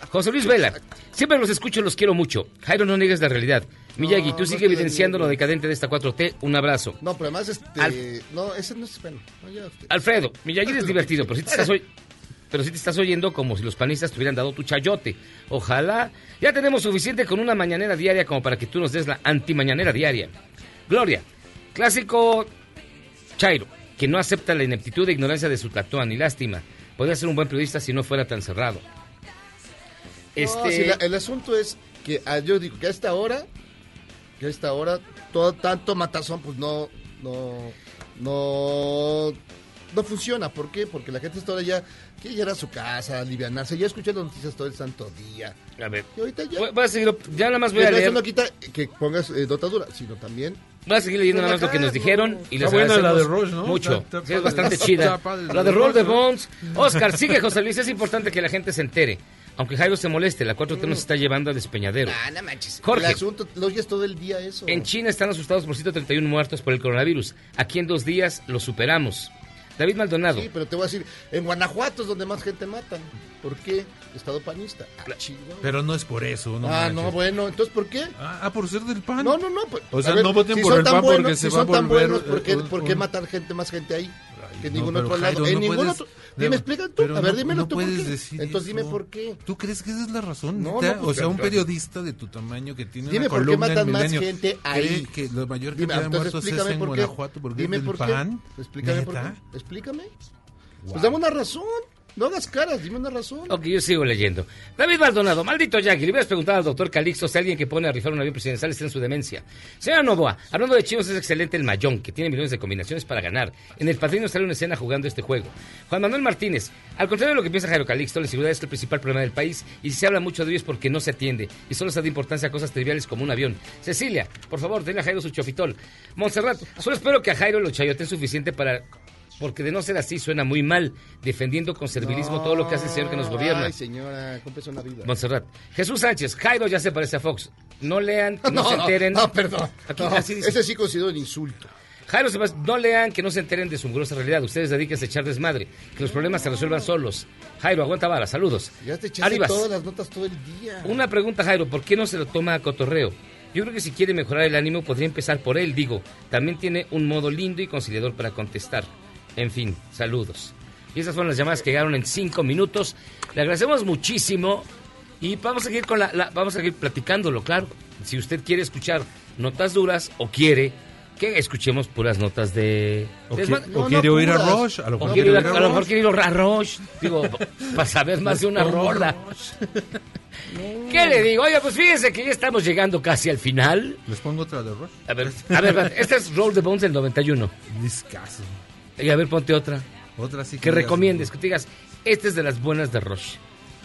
José Luis Vela, siempre los escucho y los quiero mucho. Jairo, no niegues la realidad. Miyagi, tú sigue evidenciando lo decadente de esta 4T. Un abrazo. No, pero además, este. Al- No, ese no es bueno. No, ya, usted. Alfredo, Miyagi es divertido, pero si te estás, pero sí te estás oyendo como si los panistas te hubieran dado tu chayote. Ojalá. Ya tenemos suficiente con una mañanera diaria como para que tú nos des la antimañanera diaria. Gloria, clásico Chairo, que no acepta la ineptitud e ignorancia de su tatuán, ni lástima. Podría ser un buen periodista si no fuera tan cerrado. No, Este, si la- el asunto es que ah, yo digo que a esta hora, que a esta hora, todo tanto matazón, pues no, no, no, no funciona. ¿Por qué? Porque la gente está ahora ya quiere llegar a su casa, alivianarse. Ya escuché las noticias todo el santo día. A ver, Y ahorita ya. voy, voy a seguir, ya nada más voy a leer. Eso no quita que pongas eh, dotadura, sino también. Voy a seguir leyendo nada más lo que nos dijeron y les la de agradecemos Rush, ¿no? mucho. Está- está Sí, es bastante chida. La de Roll ¿no? Bones. Oscar, sigue José Luis, es importante que la gente se entere. Aunque Jairo se moleste, la 4T nos está llevando al despeñadero. Ah, no manches. Jorge. El asunto lo oyes todo el día eso. En China están asustados por 131 muertos por el coronavirus. Aquí en dos días lo superamos. David Maldonado. Sí, pero te voy a decir, en Guanajuato es donde más gente matan. ¿Por qué? Estado panista. Ah. Pero no es por eso, no ah, manches. no, bueno, entonces ¿por qué? Ah, por ser del PAN. No, no, no. pues, O sea, a ver, no voten si por son el tan PAN porque buenos, se si va a son tan volver, buenos, ¿por qué, eh, por qué matan gente, más gente ahí? Que en no, ningún otro Jairo, lado. En no ningún puedes- otro. de- Dime, explica tú. A ver, dímelo no tú. por puedes qué. decir Entonces eso. dime por qué. ¿Tú crees que esa es la razón? No, pues, o sea, un pero- periodista de tu tamaño que tiene Dime una por qué matan más gente ahí. que la mayor Dime, cantidad de muertos es en por. Guanajuato porque es del por. PAN. Explícame por qué. Explícame. Pues dame una razón. No hagas caras, dime una razón. Ok, yo sigo leyendo. David Maldonado, maldito Jackie, le hubieras preguntado al doctor Calixto si alguien que pone a rifar un avión presidencial está en su demencia. Señora Novoa, hablando de chivos es excelente el Mayón, que tiene millones de combinaciones para ganar. En el padrino sale una escena jugando este juego. Juan Manuel Martínez, al contrario de lo que piensa Jairo Calixto, la inseguridad es el principal problema del país y si se habla mucho de ello es porque no se atiende y solo se da importancia a cosas triviales como un avión. Cecilia, por favor, denle a Jairo su chofitol. Montserrat, solo espero que a Jairo lo chayoten suficiente para... Porque de no ser así suena muy mal, defendiendo con servilismo todo lo que hace el señor que nos gobierna. Ay, señora, cómprese una vida. Montserrat. Jesús Sánchez, Jairo ya se parece a Fox. No lean, que no, se enteren. No, perdón. Aquí, No, así dice. ese sí considero un insulto. Jairo no lean, que no se enteren de su mugrosa realidad. Ustedes dedíquense a echar desmadre. Que los problemas se resuelvan solos. Jairo, aguanta vara, saludos. Ya te echaste todas las notas todo el día. una pregunta, Jairo, ¿por qué no se lo toma a cotorreo? Yo creo que si quiere mejorar el ánimo, podría empezar por él, digo. También tiene un modo lindo y conciliador para contestar. En fin, saludos. Y esas fueron las llamadas que llegaron en cinco minutos. Le agradecemos muchísimo y vamos a seguir con la, la- vamos a seguir platicándolo, claro. Si usted quiere escuchar notas duras o quiere que escuchemos puras notas de... O, de- qui- no, o no quiere oír a. Rush. A lo mejor quiere ir a, lo mejor quiere ir a Rush, digo, para saber más de una rola. ¿Qué le digo? Oiga, pues fíjense que ya estamos llegando casi al final. ¿Les pongo otra de Rush? A ver, a ver, esta es Roll the Bones del 91. Discaso. Y a ver, ponte otra. Otra sí Que digas, recomiendes, que te digas, esta es de las buenas de Rush.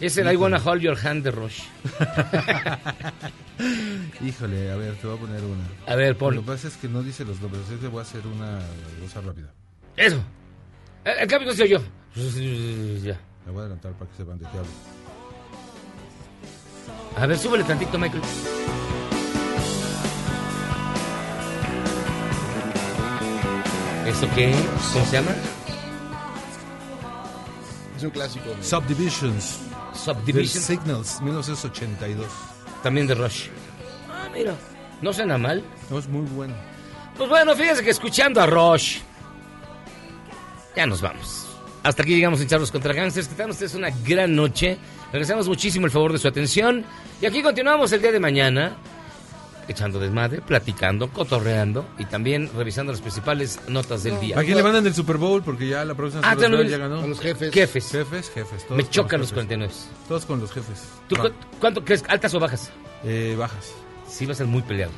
Es el I Wanna Hold Your Hand de Rush. Híjole, a ver, te voy a poner una. A ver, pon. Lo que pasa es que no dice los nombres, que voy a hacer una cosa rápida. Eso. El, el cambio no soy yo. Ya. Me voy a adelantar para que sepan de qué hablo. A ver, súbele tantito, Michael. ¿Esto qué? ¿Cómo se llama? Es un clásico. ¿no? Subdivisions. Subdivisions. Signals, 1982. También de Rush. Ah, mira. No suena mal. No, es muy bueno. Pues bueno, fíjense que escuchando a Rush, ya nos vamos. Hasta aquí llegamos en Charlos contra Gangsters. Que tengan ustedes una gran noche. Le agradecemos muchísimo el favor de su atención. Y aquí continuamos el día de mañana. Echando desmadre, platicando, cotorreando y también revisando las principales notas del día. ¿A quién le mandan el Super Bowl? Porque ya la próxima Ah, ya ganó. A los jefes. Jefes. Jefes, jefes. todos Me con chocan los jefes. 49. Todos con los jefes. ¿Tú cu- cuánto crees? ¿Altas o bajas? Eh, bajas. Sí, va a ser muy peleado.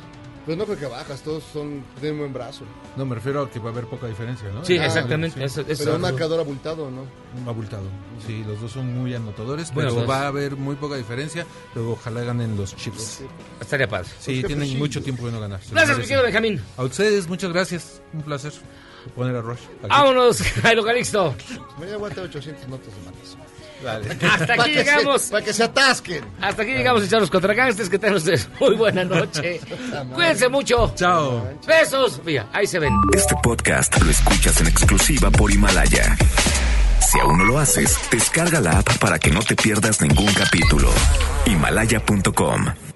Pues no creo que bajas, todos son de un buen brazo. No, me refiero a que va a haber poca diferencia, ¿no? Sí, Ah, exactamente. sí. Eso- eso- Pero un marcador abultado, ¿no? Abultado. Sí, los dos son muy anotadores, Bueno, pero pues- va a haber muy poca diferencia. Luego ojalá ganen los Chips. Estaría padre. Sí, Los tienen mucho tiempo de no ganar. Gracias, mi querido Benjamín. A ustedes, muchas gracias. Un placer poner a Rush. aquí. Vámonos, Jairo Calixto. Me aguanta 800 notas de matas. Dale. Hasta aquí llegamos. Para que se atasquen. Hasta aquí llegamos a echarnos contra gangsters. Que tengan ustedes muy buena noche. Cuídense mucho. Chao. Besos. Mira, ahí se ven. Este podcast lo escuchas en exclusiva por Himalaya. Si aún no lo haces, descarga la app para que no te pierdas ningún capítulo. Himalaya.com